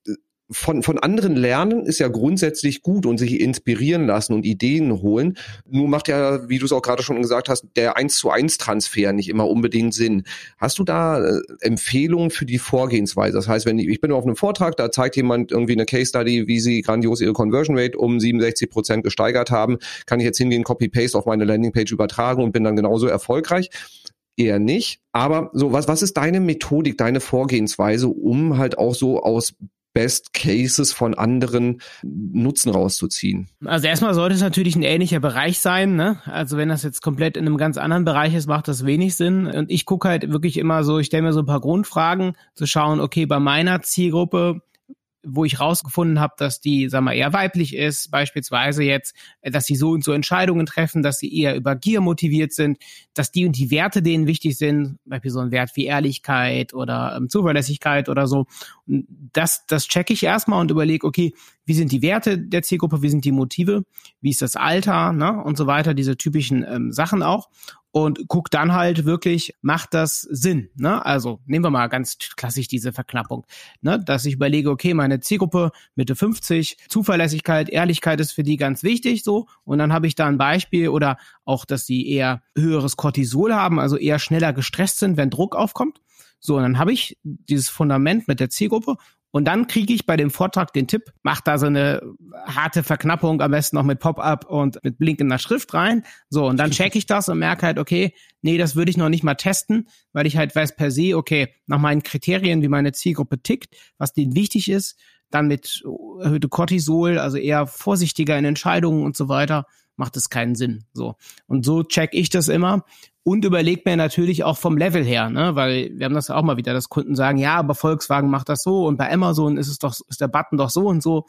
B: von, von anderen lernen ist ja grundsätzlich gut und sich inspirieren lassen und Ideen holen. Nur macht ja, wie du es auch gerade schon gesagt hast, der eins zu eins Transfer nicht immer unbedingt Sinn. Hast du da äh, Empfehlungen für die Vorgehensweise? Das heißt, wenn ich, ich bin auf einem Vortrag, da zeigt jemand irgendwie eine Case Study, wie sie grandios ihre Conversion Rate um 67 Prozent gesteigert haben, kann ich jetzt hingehen, Copy-Paste auf meine Landingpage übertragen und bin dann genauso erfolgreich eher nicht. Aber so, was, was ist deine Methodik, deine Vorgehensweise, um halt auch so aus Best Cases von anderen Nutzen rauszuziehen?
C: Also erstmal sollte es natürlich ein ähnlicher Bereich sein. Ne? Also wenn das jetzt komplett in einem ganz anderen Bereich ist, macht das wenig Sinn. Und ich gucke halt wirklich immer so, ich stelle mir so ein paar Grundfragen, zu schauen, okay, bei meiner Zielgruppe, wo ich rausgefunden habe, dass die, sag mal, eher weiblich ist, beispielsweise jetzt, dass sie so und so Entscheidungen treffen, dass sie eher über Gier motiviert sind, dass die und die Werte denen wichtig sind, beispielsweise so ein Wert wie Ehrlichkeit oder ähm, Zuverlässigkeit oder so. Und das, das checke ich erstmal und überlege, okay, wie sind die Werte der Zielgruppe, wie sind die Motive, wie ist das Alter, ne, und so weiter, diese typischen ähm, Sachen auch und guck dann halt wirklich, macht das Sinn? Ne? Also nehmen wir mal ganz klassisch diese Verknappung, ne? dass ich überlege, okay, meine Zielgruppe Mitte 50, Zuverlässigkeit, Ehrlichkeit ist für die ganz wichtig, so und dann habe ich da ein Beispiel oder auch, dass sie eher höheres Cortisol haben, also eher schneller gestresst sind, wenn Druck aufkommt. So, und dann habe ich dieses Fundament mit der Zielgruppe und dann kriege ich bei dem Vortrag den Tipp, mach da so eine harte Verknappung, am besten noch mit Pop-up und mit blinkender Schrift rein. So, und dann check ich das und merke halt, okay, nee, das würde ich noch nicht mal testen, weil ich halt weiß per se, okay, nach meinen Kriterien, wie meine Zielgruppe tickt, was denen wichtig ist, dann mit erhöhte Cortisol, also eher vorsichtiger in Entscheidungen und so weiter, macht es keinen Sinn. So. Und so check ich das immer und überlegt mir natürlich auch vom Level her, ne, weil wir haben das auch mal wieder, dass Kunden sagen, ja, aber Volkswagen macht das so und bei Amazon ist es doch, ist der Button doch so und so.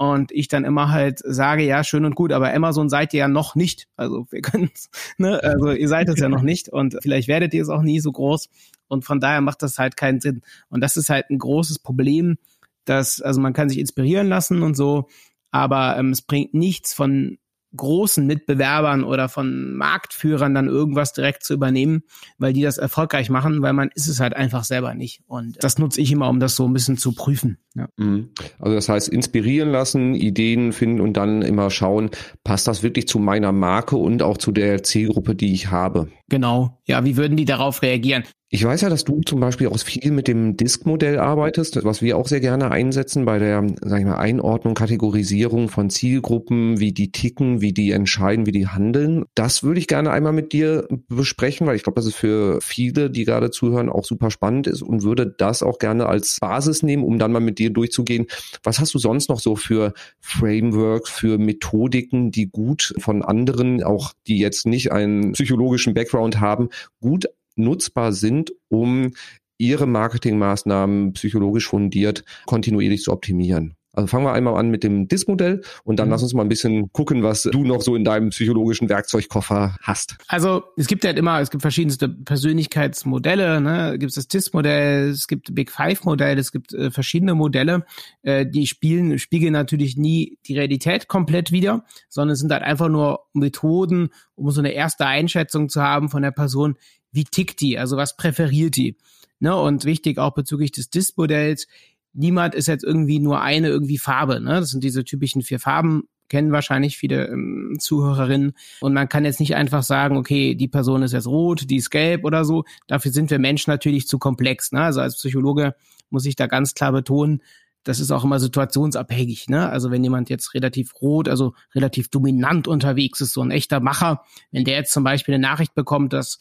C: Und ich dann immer halt sage, ja, schön und gut, aber Amazon seid ihr ja noch nicht. Also wir können ne, also ihr seid es ja noch nicht und vielleicht werdet ihr es auch nie so groß. Und von daher macht das halt keinen Sinn. Und das ist halt ein großes Problem, dass, also man kann sich inspirieren lassen und so, aber ähm, es bringt nichts von großen Mitbewerbern oder von Marktführern dann irgendwas direkt zu übernehmen, weil die das erfolgreich machen, weil man ist es halt einfach selber nicht. Und das nutze ich immer, um das so ein bisschen zu prüfen. Ja.
B: Mhm. Also das heißt, inspirieren lassen, Ideen finden und dann immer schauen, passt das wirklich zu meiner Marke und auch zu der Zielgruppe, die ich habe.
C: Genau. Ja, wie würden die darauf reagieren?
B: Ich weiß ja, dass du zum Beispiel auch viel mit dem Disk-Modell arbeitest, was wir auch sehr gerne einsetzen bei der, sag ich mal, Einordnung, Kategorisierung von Zielgruppen, wie die ticken, wie die entscheiden, wie die handeln. Das würde ich gerne einmal mit dir besprechen, weil ich glaube, dass es für viele, die gerade zuhören, auch super spannend ist und würde das auch gerne als Basis nehmen, um dann mal mit dir durchzugehen. Was hast du sonst noch so für Frameworks, für Methodiken, die gut von anderen, auch die jetzt nicht einen psychologischen Background haben, gut nutzbar sind, um ihre Marketingmaßnahmen psychologisch fundiert kontinuierlich zu optimieren. Also fangen wir einmal an mit dem DIS-Modell und dann mhm. lass uns mal ein bisschen gucken, was du noch so in deinem psychologischen Werkzeugkoffer hast.
C: Also es gibt halt immer, es gibt verschiedenste Persönlichkeitsmodelle, ne? Es gibt das DIS-Modell, es gibt Big Five-Modell, es gibt äh, verschiedene Modelle, äh, die spielen, spiegeln natürlich nie die Realität komplett wieder, sondern es sind halt einfach nur Methoden, um so eine erste Einschätzung zu haben von der Person, wie tickt die, also was präferiert die. Ne? Und wichtig auch bezüglich des DIS-Modells, niemand ist jetzt irgendwie nur eine irgendwie Farbe. Ne? Das sind diese typischen vier Farben, kennen wahrscheinlich viele ähm, Zuhörerinnen. Und man kann jetzt nicht einfach sagen, okay, die Person ist jetzt rot, die ist gelb oder so. Dafür sind wir Menschen natürlich zu komplex. Ne? Also als Psychologe muss ich da ganz klar betonen, das ist auch immer situationsabhängig. Ne? Also wenn jemand jetzt relativ rot, also relativ dominant unterwegs ist, so ein echter Macher, wenn der jetzt zum Beispiel eine Nachricht bekommt, dass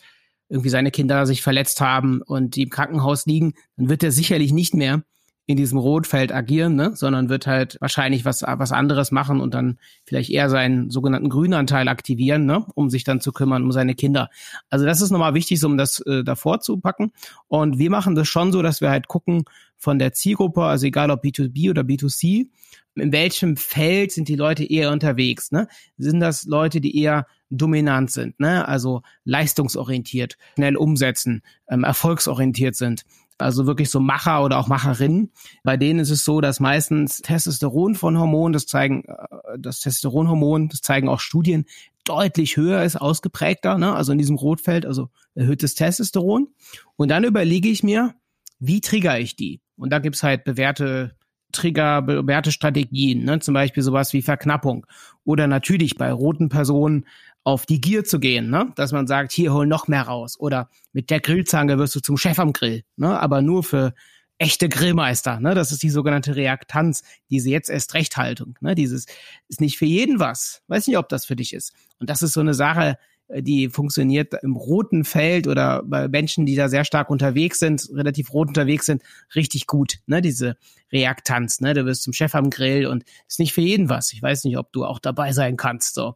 C: irgendwie seine Kinder sich verletzt haben und die im Krankenhaus liegen, dann wird er sicherlich nicht mehr in diesem Rotfeld agieren, ne? sondern wird halt wahrscheinlich was, was anderes machen und dann vielleicht eher seinen sogenannten Grünanteil aktivieren, ne? um sich dann zu kümmern um seine Kinder. Also das ist nochmal wichtig, um das äh, davor zu packen. Und wir machen das schon so, dass wir halt gucken von der Zielgruppe, also egal ob B2B oder B2C, in welchem Feld sind die Leute eher unterwegs? Ne? Sind das Leute, die eher dominant sind, ne? also leistungsorientiert, schnell umsetzen, ähm, erfolgsorientiert sind? Also wirklich so Macher oder auch Macherinnen. Bei denen ist es so, dass meistens Testosteron von Hormonen, das zeigen, äh, das Testosteronhormon, das zeigen auch Studien, deutlich höher ist, ausgeprägter, ne? also in diesem Rotfeld, also erhöhtes Testosteron. Und dann überlege ich mir, wie trigger ich die? Und da gibt's halt bewährte Trigger, bewährte Strategien, ne? zum Beispiel sowas wie Verknappung. Oder natürlich bei roten Personen auf die Gier zu gehen, ne? dass man sagt, hier hol noch mehr raus. Oder mit der Grillzange wirst du zum Chef am Grill, ne? aber nur für echte Grillmeister. Ne? Das ist die sogenannte Reaktanz, diese jetzt erst Rechthaltung. Ne? Dieses ist nicht für jeden was. Weiß nicht, ob das für dich ist. Und das ist so eine Sache, die funktioniert im roten Feld oder bei Menschen, die da sehr stark unterwegs sind, relativ rot unterwegs sind, richtig gut. Ne? Diese Reaktanz. Ne? Du wirst zum Chef am Grill und ist nicht für jeden was. Ich weiß nicht, ob du auch dabei sein kannst. So,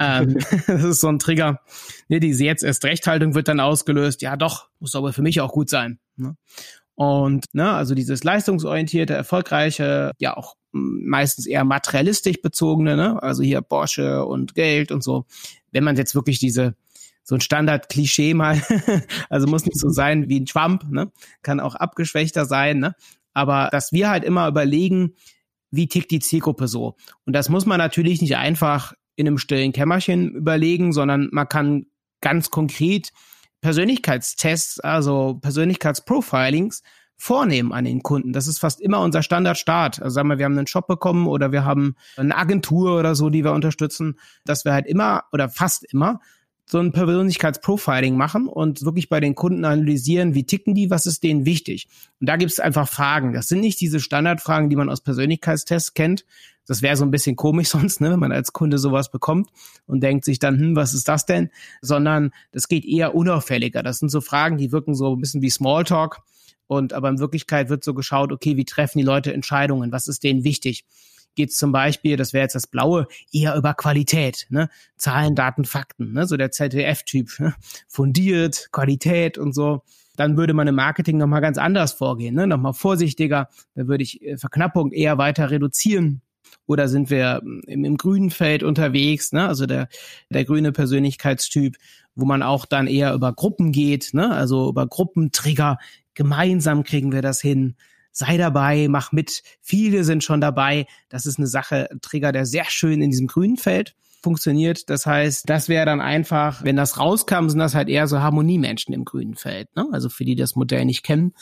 C: ähm, das ist so ein Trigger. Ne? Diese jetzt erst Rechthaltung wird dann ausgelöst. Ja, doch, muss aber für mich auch gut sein. Ne? Und ne, also dieses leistungsorientierte, erfolgreiche, ja auch meistens eher materialistisch bezogene, ne? also hier Porsche und Geld und so. Wenn man jetzt wirklich diese so ein Standard-Klischee mal, also muss nicht so sein wie ein Schwamp, ne? kann auch abgeschwächter sein, ne? aber dass wir halt immer überlegen, wie tickt die Zielgruppe so. Und das muss man natürlich nicht einfach in einem stillen Kämmerchen überlegen, sondern man kann ganz konkret Persönlichkeitstests, also Persönlichkeitsprofilings vornehmen an den Kunden. Das ist fast immer unser Standardstart. Also sagen wir, wir haben einen Shop bekommen oder wir haben eine Agentur oder so, die wir unterstützen, dass wir halt immer oder fast immer so ein Persönlichkeitsprofiling machen und wirklich bei den Kunden analysieren, wie ticken die, was ist denen wichtig. Und da gibt es einfach Fragen. Das sind nicht diese Standardfragen, die man aus Persönlichkeitstests kennt. Das wäre so ein bisschen komisch sonst, ne, wenn man als Kunde sowas bekommt und denkt sich dann, hm, was ist das denn? Sondern das geht eher unauffälliger. Das sind so Fragen, die wirken so ein bisschen wie Smalltalk. Und aber in Wirklichkeit wird so geschaut, okay, wie treffen die Leute Entscheidungen? Was ist denen wichtig? geht es zum Beispiel, das wäre jetzt das Blaue, eher über Qualität, ne? Zahlen, Daten, Fakten, ne? so der ZDF-Typ, ne? fundiert, Qualität und so. Dann würde man im Marketing nochmal ganz anders vorgehen, ne? nochmal vorsichtiger. Da würde ich äh, Verknappung eher weiter reduzieren. Oder sind wir hm, im, im grünen Feld unterwegs, ne? also der, der grüne Persönlichkeitstyp, wo man auch dann eher über Gruppen geht, ne? also über Gruppentrigger. Gemeinsam kriegen wir das hin sei dabei, mach mit. Viele sind schon dabei. Das ist eine Sache, ein Trigger, der sehr schön in diesem grünen Feld funktioniert. Das heißt, das wäre dann einfach, wenn das rauskam, sind das halt eher so Harmoniemenschen im grünen Feld. Ne? Also für die, die das Modell nicht kennen.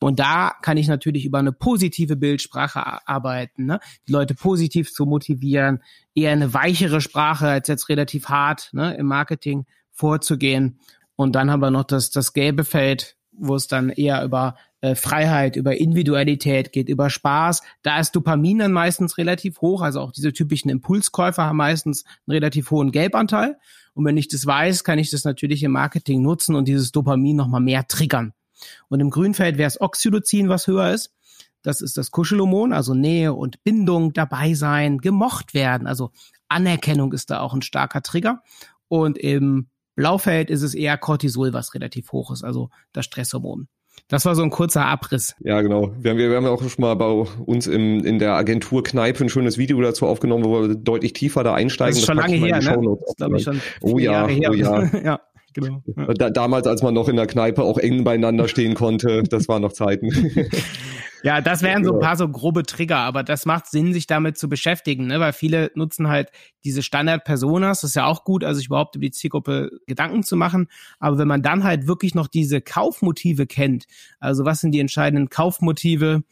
C: Und da kann ich natürlich über eine positive Bildsprache arbeiten, ne? die Leute positiv zu motivieren, eher eine weichere Sprache als jetzt relativ hart ne? im Marketing vorzugehen. Und dann haben wir noch das, das gelbe Feld, wo es dann eher über äh, Freiheit, über Individualität geht, über Spaß. Da ist Dopamin dann meistens relativ hoch. Also auch diese typischen Impulskäufer haben meistens einen relativ hohen Gelbanteil. Und wenn ich das weiß, kann ich das natürlich im Marketing nutzen und dieses Dopamin nochmal mehr triggern. Und im Grünfeld wäre es Oxytocin, was höher ist. Das ist das Kuschelhormon, also Nähe und Bindung, dabei sein, gemocht werden. Also Anerkennung ist da auch ein starker Trigger. Und im Blaufeld ist es eher Cortisol, was relativ hoch ist, also das Stresshormon. Das war so ein kurzer Abriss.
B: Ja, genau. Wir haben, wir haben auch schon mal bei uns im, in der Agentur Kneipe ein schönes Video dazu aufgenommen, wo wir deutlich tiefer da einsteigen.
C: Das ist schon lange her, ne? Das
B: ist, ich, schon oh ja, Jahre her. oh ja. ja. Genau. Da, damals, als man noch in der Kneipe auch eng beieinander stehen konnte, das waren noch Zeiten.
C: Ja, das wären so ein paar so grobe Trigger, aber das macht Sinn, sich damit zu beschäftigen, ne? weil viele nutzen halt diese Standard-Personas, das ist ja auch gut, also sich überhaupt über die Zielgruppe Gedanken zu machen. Aber wenn man dann halt wirklich noch diese Kaufmotive kennt, also was sind die entscheidenden Kaufmotive,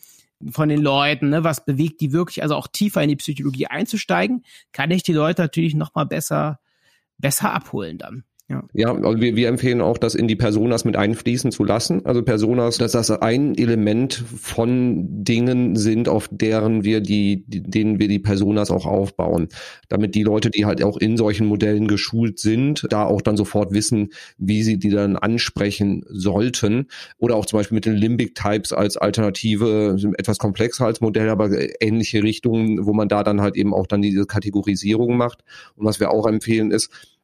C: von den Leuten, ne, was bewegt die wirklich, also auch tiefer in die Psychologie einzusteigen, kann ich die Leute natürlich noch mal besser besser abholen dann.
B: Ja, ja also wir, wir empfehlen auch, das in die Personas mit einfließen zu lassen. Also Personas, dass das ein Element von Dingen sind, auf deren wir die, denen wir die Personas auch aufbauen. Damit die Leute, die halt auch in solchen Modellen geschult sind, da auch dann sofort wissen, wie sie die dann ansprechen sollten. Oder auch zum Beispiel mit den Limbic Types als Alternative, etwas komplexer als Modell, aber ähnliche Richtungen, wo man da dann halt eben auch dann diese Kategorisierung macht. Und was wir auch empfehlen ist,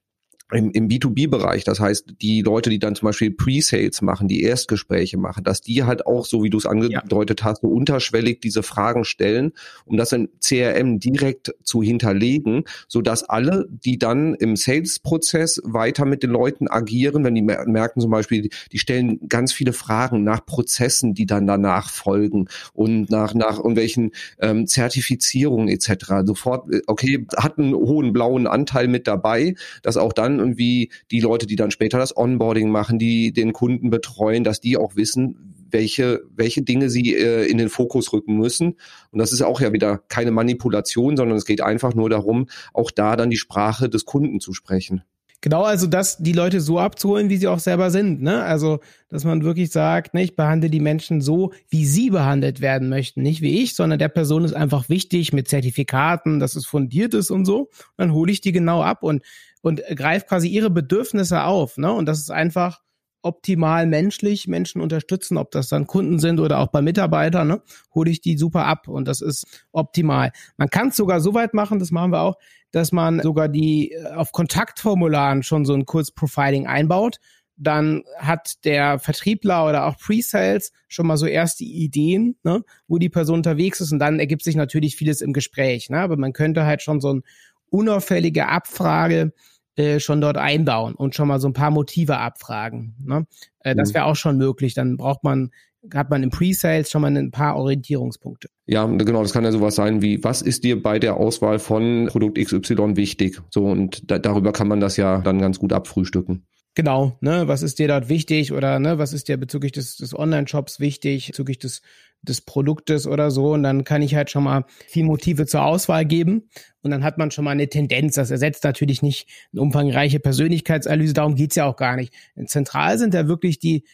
B: im, im B2B-Bereich, das heißt, die Leute, die dann zum Beispiel Pre-Sales machen, die Erstgespräche machen, dass die halt auch, so wie du es angedeutet ja. hast, so unterschwellig diese Fragen stellen, um das in CRM direkt zu hinterlegen, so dass alle, die dann im Sales-Prozess weiter mit den Leuten agieren, wenn die merken zum Beispiel, die stellen ganz viele Fragen nach Prozessen, die dann danach folgen und nach, nach irgendwelchen ähm, Zertifizierungen etc. Sofort, äh, okay, hat einen hohen blauen Anteil mit dabei, dass auch dann irgendwie die Leute, die dann später das Onboarding machen, die den Kunden betreuen, dass die auch wissen, welche, welche Dinge sie äh, in den Fokus rücken müssen. Und das ist auch ja wieder keine Manipulation, sondern es geht einfach nur darum, auch da dann die Sprache des Kunden zu sprechen.
C: Genau, also das, die Leute so abzuholen, wie sie auch selber sind, ne? Also, dass man wirklich sagt, ne, ich behandle die Menschen so, wie sie behandelt werden möchten. Nicht wie ich, sondern der Person ist einfach wichtig mit Zertifikaten, dass es fundiert ist und so. Dann hole ich die genau ab und, und greife quasi ihre Bedürfnisse auf, ne? Und das ist einfach optimal menschlich Menschen unterstützen, ob das dann Kunden sind oder auch bei Mitarbeitern, ne, hole ich die super ab und das ist optimal. Man kann es sogar so weit machen, das machen wir auch, dass man sogar die äh, auf Kontaktformularen schon so ein Kurzprofiling einbaut. Dann hat der Vertriebler oder auch Pre-Sales schon mal so erste Ideen, ne, wo die Person unterwegs ist und dann ergibt sich natürlich vieles im Gespräch. Ne? Aber man könnte halt schon so ein unauffällige Abfrage äh, schon dort einbauen und schon mal so ein paar Motive abfragen. Ne? Äh, das mhm. wäre auch schon möglich. Dann braucht man, hat man im Pre-Sales schon mal ein paar Orientierungspunkte.
B: Ja, genau, das kann ja sowas sein wie, was ist dir bei der Auswahl von Produkt XY wichtig? So, und da, darüber kann man das ja dann ganz gut abfrühstücken.
C: Genau, ne, was ist dir dort wichtig oder ne, was ist dir bezüglich des, des Online-Shops wichtig, bezüglich des, des Produktes oder so. Und dann kann ich halt schon mal vier Motive zur Auswahl geben. Und dann hat man schon mal eine Tendenz. Das ersetzt natürlich nicht eine umfangreiche Persönlichkeitsanalyse, darum geht's ja auch gar nicht. Zentral sind ja wirklich die,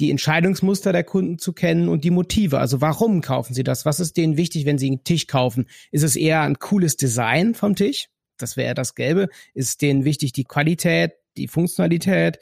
C: die Entscheidungsmuster der Kunden zu kennen und die Motive. Also warum kaufen sie das? Was ist denen wichtig, wenn sie einen Tisch kaufen? Ist es eher ein cooles Design vom Tisch? Das wäre das Gelbe. Ist denen wichtig die Qualität, die Funktionalität?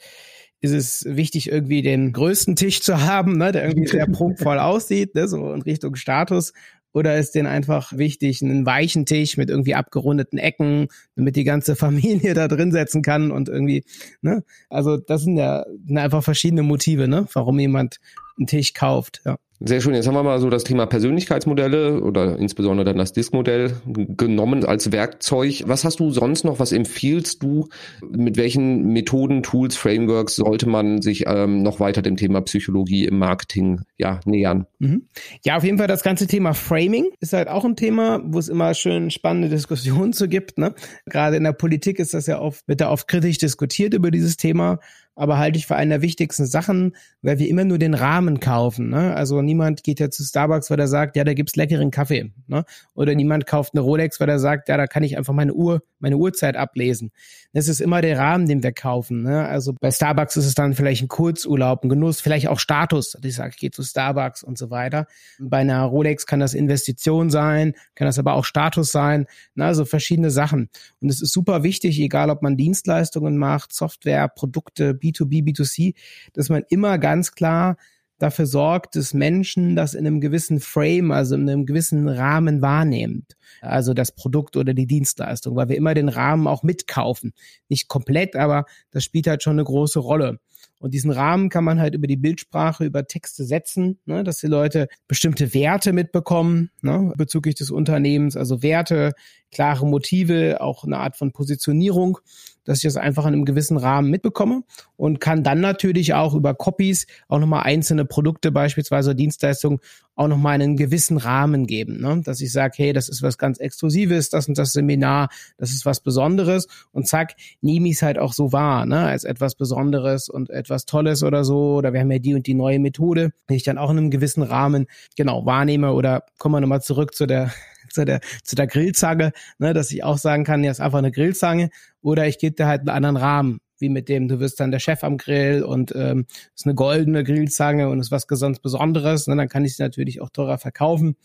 C: Ist es wichtig, irgendwie den größten Tisch zu haben, ne, der irgendwie sehr prunkvoll aussieht, ne, so in Richtung Status? Oder ist denen einfach wichtig, einen weichen Tisch mit irgendwie abgerundeten Ecken, damit die ganze Familie da drin setzen kann und irgendwie, ne? Also das sind ja sind einfach verschiedene Motive, ne? Warum jemand einen Tisch kauft, ja.
B: Sehr schön. Jetzt haben wir mal so das Thema Persönlichkeitsmodelle oder insbesondere dann das Disk-Modell genommen als Werkzeug. Was hast du sonst noch? Was empfiehlst du? Mit welchen Methoden, Tools, Frameworks sollte man sich ähm, noch weiter dem Thema Psychologie im Marketing ja, nähern?
C: Mhm. Ja, auf jeden Fall das ganze Thema Framing ist halt auch ein Thema, wo es immer schön spannende Diskussionen zu gibt. Ne? Gerade in der Politik ist das ja oft, wird da oft kritisch diskutiert über dieses Thema aber halte ich für eine der wichtigsten Sachen, weil wir immer nur den Rahmen kaufen. Ne? Also niemand geht ja zu Starbucks, weil er sagt, ja, da gibt's leckeren Kaffee. Ne? Oder niemand kauft eine Rolex, weil er sagt, ja, da kann ich einfach meine Uhr, meine Uhrzeit ablesen. Das ist immer der Rahmen, den wir kaufen. Ne? Also bei Starbucks ist es dann vielleicht ein Kurzurlaub, ein Genuss, vielleicht auch Status. dass Ich sage, ich gehe zu Starbucks und so weiter. Bei einer Rolex kann das Investition sein, kann das aber auch Status sein. Ne? Also verschiedene Sachen. Und es ist super wichtig, egal ob man Dienstleistungen macht, Software, Produkte, B2B, B2C, dass man immer ganz klar dafür sorgt, dass Menschen das in einem gewissen Frame, also in einem gewissen Rahmen wahrnimmt. Also das Produkt oder die Dienstleistung, weil wir immer den Rahmen auch mitkaufen. Nicht komplett, aber das spielt halt schon eine große Rolle. Und diesen Rahmen kann man halt über die Bildsprache, über Texte setzen, ne, dass die Leute bestimmte Werte mitbekommen ne, bezüglich des Unternehmens, also Werte, klare Motive, auch eine Art von Positionierung dass ich das einfach in einem gewissen Rahmen mitbekomme. Und kann dann natürlich auch über Copies auch nochmal einzelne Produkte beispielsweise Dienstleistungen auch nochmal einen gewissen Rahmen geben, ne? dass ich sage, hey, das ist was ganz Exklusives, das und das Seminar, das ist was Besonderes. Und zack, nehme ich es halt auch so wahr, ne? als etwas Besonderes und etwas Tolles oder so, oder wir haben ja die und die neue Methode, die ich dann auch in einem gewissen Rahmen genau wahrnehme. Oder kommen wir nochmal zurück zu der zu der, zu der Grillzange, ne, dass ich auch sagen kann, ja, ist einfach eine Grillzange. Oder ich gebe dir halt einen anderen Rahmen, wie mit dem, du wirst dann der Chef am Grill und ähm, ist eine goldene Grillzange und ist was ganz Besonderes, ne, dann kann ich sie natürlich auch teurer verkaufen.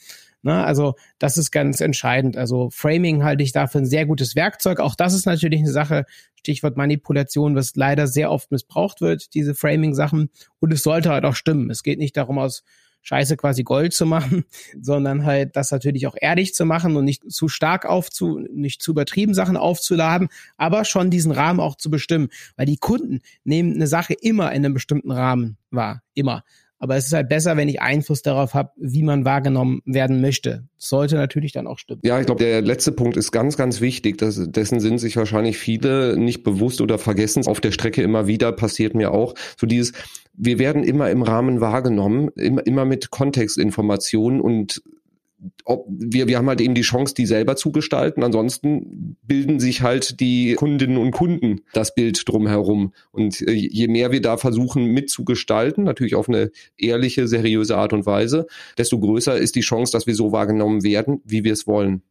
C: Ne, also das ist ganz entscheidend. Also Framing halte ich dafür ein sehr gutes Werkzeug. Auch das ist natürlich eine Sache, Stichwort Manipulation, was leider sehr oft missbraucht wird, diese Framing-Sachen. Und es sollte halt auch stimmen. Es geht nicht darum, aus Scheiße quasi Gold zu machen, sondern halt das natürlich auch ehrlich zu machen und nicht zu stark aufzu, nicht zu übertrieben Sachen aufzuladen, aber schon diesen Rahmen auch zu bestimmen, weil die Kunden nehmen eine Sache immer in einem bestimmten Rahmen wahr, immer. Aber es ist halt besser, wenn ich Einfluss darauf habe, wie man wahrgenommen werden möchte. sollte natürlich dann auch stimmen.
B: Ja, ich glaube, der letzte Punkt ist ganz, ganz wichtig. Das, dessen sind sich wahrscheinlich viele nicht bewusst oder vergessen. Auf der Strecke immer wieder passiert mir auch so dieses, wir werden immer im Rahmen wahrgenommen, immer, immer mit Kontextinformationen und ob, wir, wir haben halt eben die Chance, die selber zu gestalten. Ansonsten bilden sich halt die Kundinnen und Kunden das Bild drumherum. Und äh, je mehr wir da versuchen mitzugestalten, natürlich auf eine ehrliche, seriöse Art und Weise, desto größer ist die Chance, dass wir so wahrgenommen werden, wie wir es wollen.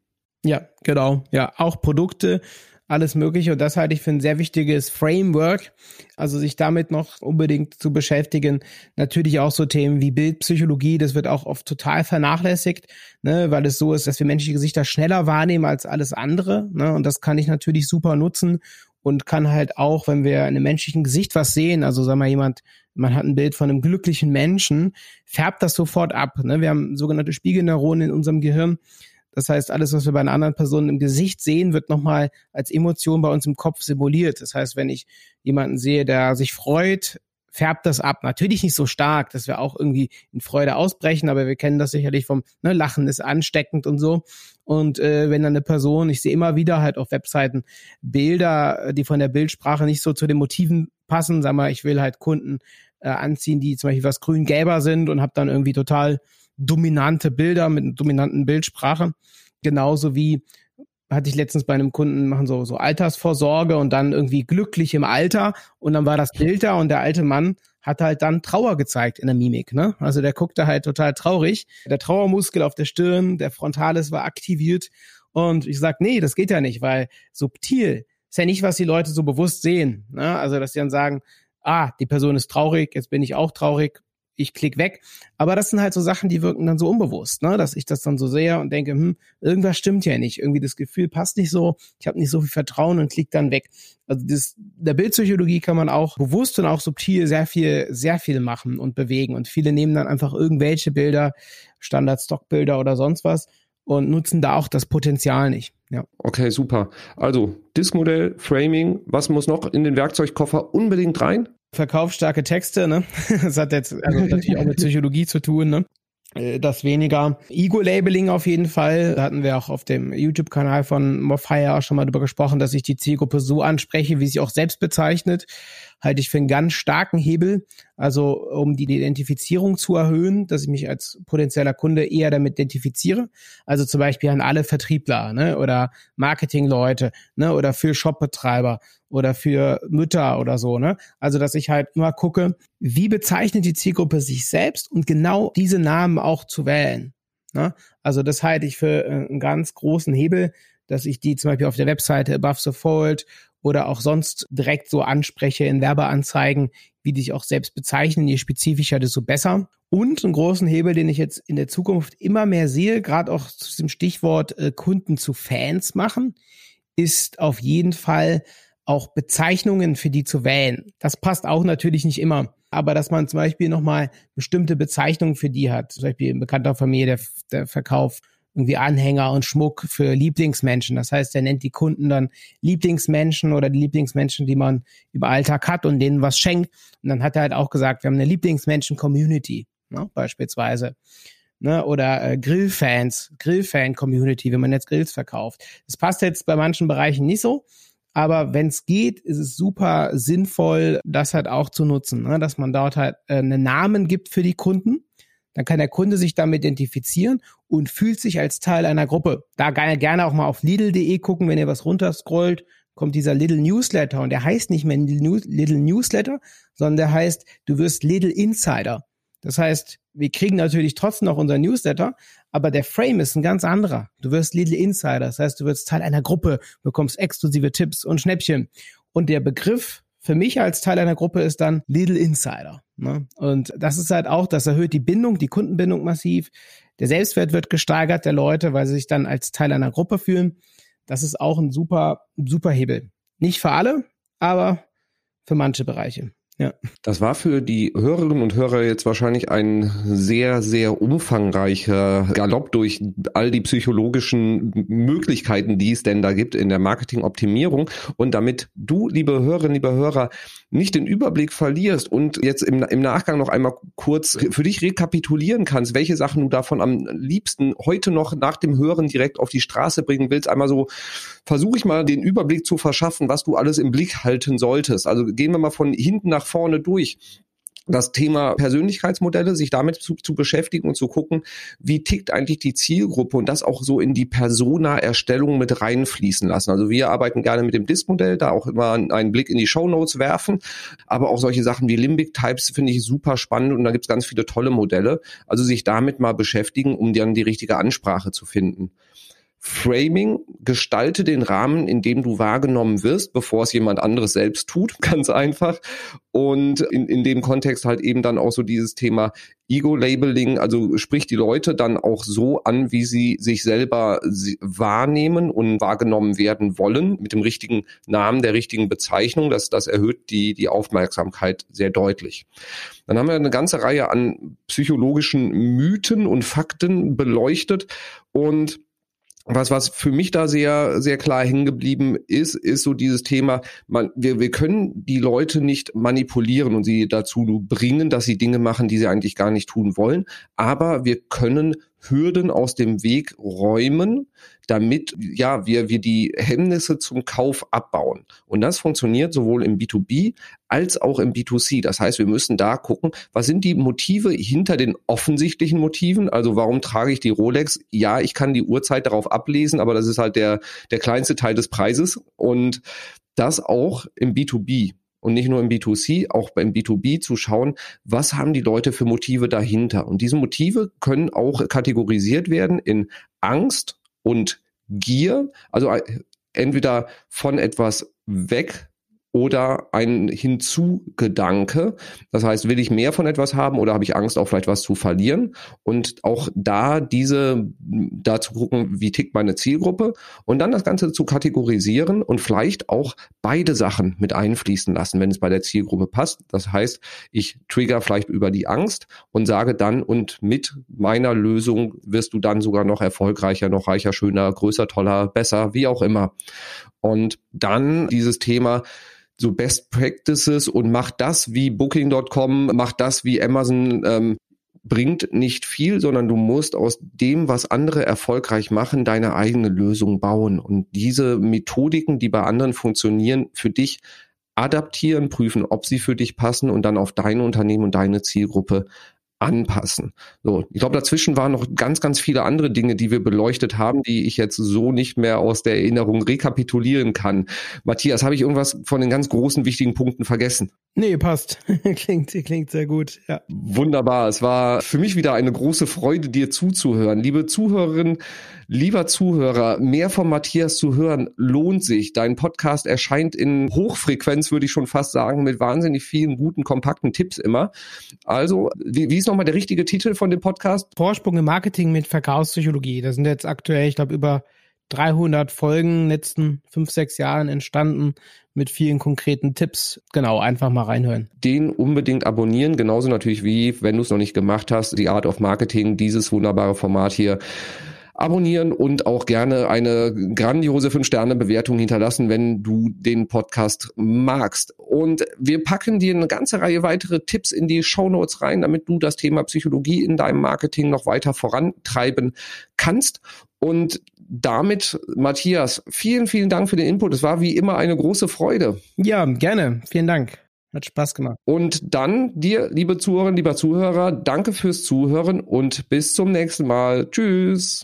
C: Ja, genau. Ja, auch Produkte alles Mögliche. Und das halte ich für ein sehr wichtiges Framework. Also sich damit noch unbedingt zu beschäftigen. Natürlich auch so Themen wie Bildpsychologie, das wird auch oft total vernachlässigt, ne, weil es so ist, dass wir menschliche Gesichter schneller wahrnehmen als alles andere. Ne, und das kann ich natürlich super nutzen und kann halt auch, wenn wir in einem menschlichen Gesicht was sehen, also sagen wir jemand, man hat ein Bild von einem glücklichen Menschen, färbt das sofort ab. Ne? Wir haben sogenannte Spiegelneuronen in unserem Gehirn das heißt, alles, was wir bei einer anderen Person im Gesicht sehen, wird nochmal als Emotion bei uns im Kopf simuliert. Das heißt, wenn ich jemanden sehe, der sich freut, färbt das ab. Natürlich nicht so stark, dass wir auch irgendwie in Freude ausbrechen, aber wir kennen das sicherlich vom ne, Lachen ist ansteckend und so. Und äh, wenn dann eine Person, ich sehe immer wieder halt auf Webseiten Bilder, die von der Bildsprache nicht so zu den Motiven passen, sag mal, ich will halt Kunden äh, anziehen, die zum Beispiel was grün-gelber sind und habe dann irgendwie total dominante Bilder mit dominanten Bildsprache. Genauso wie hatte ich letztens bei einem Kunden machen so so Altersvorsorge und dann irgendwie glücklich im Alter und dann war das Bild da und der alte Mann hat halt dann Trauer gezeigt in der Mimik, ne? Also der guckte halt total traurig. Der Trauermuskel auf der Stirn, der Frontalis war aktiviert und ich sag, nee, das geht ja nicht, weil subtil ist ja nicht, was die Leute so bewusst sehen, ne? Also dass sie dann sagen, ah, die Person ist traurig, jetzt bin ich auch traurig, ich klick weg. Aber das sind halt so Sachen, die wirken dann so unbewusst, ne? dass ich das dann so sehe und denke, hm, irgendwas stimmt ja nicht. Irgendwie das Gefühl passt nicht so, ich habe nicht so viel Vertrauen und klick dann weg. Also das, der Bildpsychologie kann man auch bewusst und auch subtil sehr viel, sehr viel machen und bewegen. Und viele nehmen dann einfach irgendwelche Bilder, Standard-Stockbilder oder sonst was und nutzen da auch das Potenzial nicht. Ja.
B: Okay, super. Also Diskmodell, Framing, was muss noch in den Werkzeugkoffer unbedingt rein?
C: Verkaufsstarke Texte, ne? Das hat jetzt also natürlich auch mit Psychologie zu tun, ne? Äh, das weniger. Ego-Labeling auf jeden Fall. Da hatten wir auch auf dem YouTube-Kanal von Mofire auch schon mal drüber gesprochen, dass ich die Zielgruppe so anspreche, wie sie auch selbst bezeichnet halte ich für einen ganz starken Hebel. Also um die Identifizierung zu erhöhen, dass ich mich als potenzieller Kunde eher damit identifiziere. Also zum Beispiel an alle Vertriebler ne, oder Marketingleute ne, oder für Shopbetreiber oder für Mütter oder so. Ne? Also dass ich halt immer gucke, wie bezeichnet die Zielgruppe sich selbst und genau diese Namen auch zu wählen. Ne? Also das halte ich für äh, einen ganz großen Hebel, dass ich die zum Beispiel auf der Webseite Above the Fold oder auch sonst direkt so anspreche in Werbeanzeigen, wie die sich auch selbst bezeichnen. Je spezifischer, desto besser. Und einen großen Hebel, den ich jetzt in der Zukunft immer mehr sehe, gerade auch zu dem Stichwort äh, Kunden zu Fans machen, ist auf jeden Fall auch Bezeichnungen für die zu wählen. Das passt auch natürlich nicht immer. Aber dass man zum Beispiel nochmal bestimmte Bezeichnungen für die hat. Zum Beispiel ein bekannter Familie, der, der Verkauf irgendwie Anhänger und Schmuck für Lieblingsmenschen. Das heißt, er nennt die Kunden dann Lieblingsmenschen oder die Lieblingsmenschen, die man über Alltag hat und denen was schenkt. Und dann hat er halt auch gesagt, wir haben eine Lieblingsmenschen-Community, ne, beispielsweise. Ne, oder äh, Grillfans, Grillfan-Community, wenn man jetzt Grills verkauft. Das passt jetzt bei manchen Bereichen nicht so. Aber wenn es geht, ist es super sinnvoll, das halt auch zu nutzen, ne? dass man dort halt äh, einen Namen gibt für die Kunden dann kann der Kunde sich damit identifizieren und fühlt sich als Teil einer Gruppe. Da gerne auch mal auf Lidl.de gucken, wenn ihr was runterscrollt, kommt dieser Little Newsletter und der heißt nicht mehr Little Newsletter, sondern der heißt, du wirst Little Insider. Das heißt, wir kriegen natürlich trotzdem noch unser Newsletter, aber der Frame ist ein ganz anderer. Du wirst Little Insider, das heißt, du wirst Teil einer Gruppe, bekommst exklusive Tipps und Schnäppchen. Und der Begriff für mich als Teil einer Gruppe ist dann Little Insider. Ne? Und das ist halt auch, das erhöht die Bindung, die Kundenbindung massiv. Der Selbstwert wird gesteigert der Leute, weil sie sich dann als Teil einer Gruppe fühlen. Das ist auch ein super, super Hebel. Nicht für alle, aber für manche Bereiche. Ja.
B: Das war für die Hörerinnen und Hörer jetzt wahrscheinlich ein sehr, sehr umfangreicher Galopp durch all die psychologischen Möglichkeiten, die es denn da gibt in der Marketingoptimierung. Und damit du, liebe Hörerinnen, liebe Hörer, nicht den Überblick verlierst und jetzt im, im Nachgang noch einmal kurz für dich rekapitulieren kannst, welche Sachen du davon am liebsten heute noch nach dem Hören direkt auf die Straße bringen willst, einmal so versuche ich mal den Überblick zu verschaffen, was du alles im Blick halten solltest. Also gehen wir mal von hinten nach vorne durch. das Thema Persönlichkeitsmodelle, sich damit zu, zu beschäftigen und zu gucken, wie tickt eigentlich die Zielgruppe und das auch so in die Persona-Erstellung mit reinfließen lassen. Also wir arbeiten gerne mit dem Disk-Modell, da auch immer einen Blick in die Show Notes werfen, aber auch solche Sachen wie Limbic Types finde ich super spannend und da gibt es ganz viele tolle Modelle. Also sich damit mal beschäftigen, um dann die richtige Ansprache zu finden. Framing, gestalte den Rahmen, in dem du wahrgenommen wirst, bevor es jemand anderes selbst tut, ganz einfach. Und in, in dem Kontext halt eben dann auch so dieses Thema Ego-Labeling, also sprich die Leute dann auch so an, wie sie sich selber wahrnehmen und wahrgenommen werden wollen, mit dem richtigen Namen, der richtigen Bezeichnung. Das, das erhöht die, die Aufmerksamkeit sehr deutlich. Dann haben wir eine ganze Reihe an psychologischen Mythen und Fakten beleuchtet und was, was für mich da sehr, sehr klar hängen geblieben ist, ist so dieses Thema, man, wir, wir können die Leute nicht manipulieren und sie dazu bringen, dass sie Dinge machen, die sie eigentlich gar nicht tun wollen. Aber wir können Hürden aus dem Weg räumen, damit ja wir wir die Hemmnisse zum Kauf abbauen. Und das funktioniert sowohl im B2B als auch im B2C. Das heißt, wir müssen da gucken, was sind die Motive hinter den offensichtlichen Motiven? Also warum trage ich die Rolex? Ja, ich kann die Uhrzeit darauf ablesen, aber das ist halt der der kleinste Teil des Preises und das auch im B2B und nicht nur im B2C, auch beim B2B zu schauen, was haben die Leute für Motive dahinter. Und diese Motive können auch kategorisiert werden in Angst und Gier, also äh, entweder von etwas weg oder ein Hinzugedanke. Das heißt, will ich mehr von etwas haben oder habe ich Angst, auch vielleicht was zu verlieren? Und auch da diese, da zu gucken, wie tickt meine Zielgruppe und dann das Ganze zu kategorisieren und vielleicht auch beide Sachen mit einfließen lassen, wenn es bei der Zielgruppe passt. Das heißt, ich trigger vielleicht über die Angst und sage dann, und mit meiner Lösung wirst du dann sogar noch erfolgreicher, noch reicher, schöner, größer, toller, besser, wie auch immer. Und dann dieses Thema, so Best Practices und macht das wie Booking.com, macht das wie Amazon, ähm, bringt nicht viel, sondern du musst aus dem, was andere erfolgreich machen, deine eigene Lösung bauen. Und diese Methodiken, die bei anderen funktionieren, für dich adaptieren, prüfen, ob sie für dich passen und dann auf dein Unternehmen und deine Zielgruppe anpassen. So, ich glaube, dazwischen waren noch ganz, ganz viele andere Dinge, die wir beleuchtet haben, die ich jetzt so nicht mehr aus der Erinnerung rekapitulieren kann. Matthias, habe ich irgendwas von den ganz großen, wichtigen Punkten vergessen?
C: Nee, passt. klingt, klingt sehr gut, ja.
B: Wunderbar. Es war für mich wieder eine große Freude, dir zuzuhören. Liebe Zuhörerinnen, Lieber Zuhörer, mehr von Matthias zu hören lohnt sich. Dein Podcast erscheint in Hochfrequenz, würde ich schon fast sagen, mit wahnsinnig vielen guten, kompakten Tipps immer. Also, wie, wie ist nochmal der richtige Titel von dem Podcast?
C: Vorsprung im Marketing mit Verkaufspsychologie. Da sind jetzt aktuell, ich glaube, über 300 Folgen in den letzten fünf, sechs Jahren entstanden mit vielen konkreten Tipps. Genau, einfach mal reinhören.
B: Den unbedingt abonnieren, genauso natürlich wie, wenn du es noch nicht gemacht hast, die Art of Marketing, dieses wunderbare Format hier abonnieren und auch gerne eine grandiose 5-Sterne-Bewertung hinterlassen, wenn du den Podcast magst. Und wir packen dir eine ganze Reihe weitere Tipps in die Show Notes rein, damit du das Thema Psychologie in deinem Marketing noch weiter vorantreiben kannst. Und damit, Matthias, vielen, vielen Dank für den Input. Es war wie immer eine große Freude.
C: Ja, gerne. Vielen Dank. Hat Spaß gemacht.
B: Und dann dir, liebe Zuhörerinnen, lieber Zuhörer, danke fürs Zuhören und bis zum nächsten Mal. Tschüss.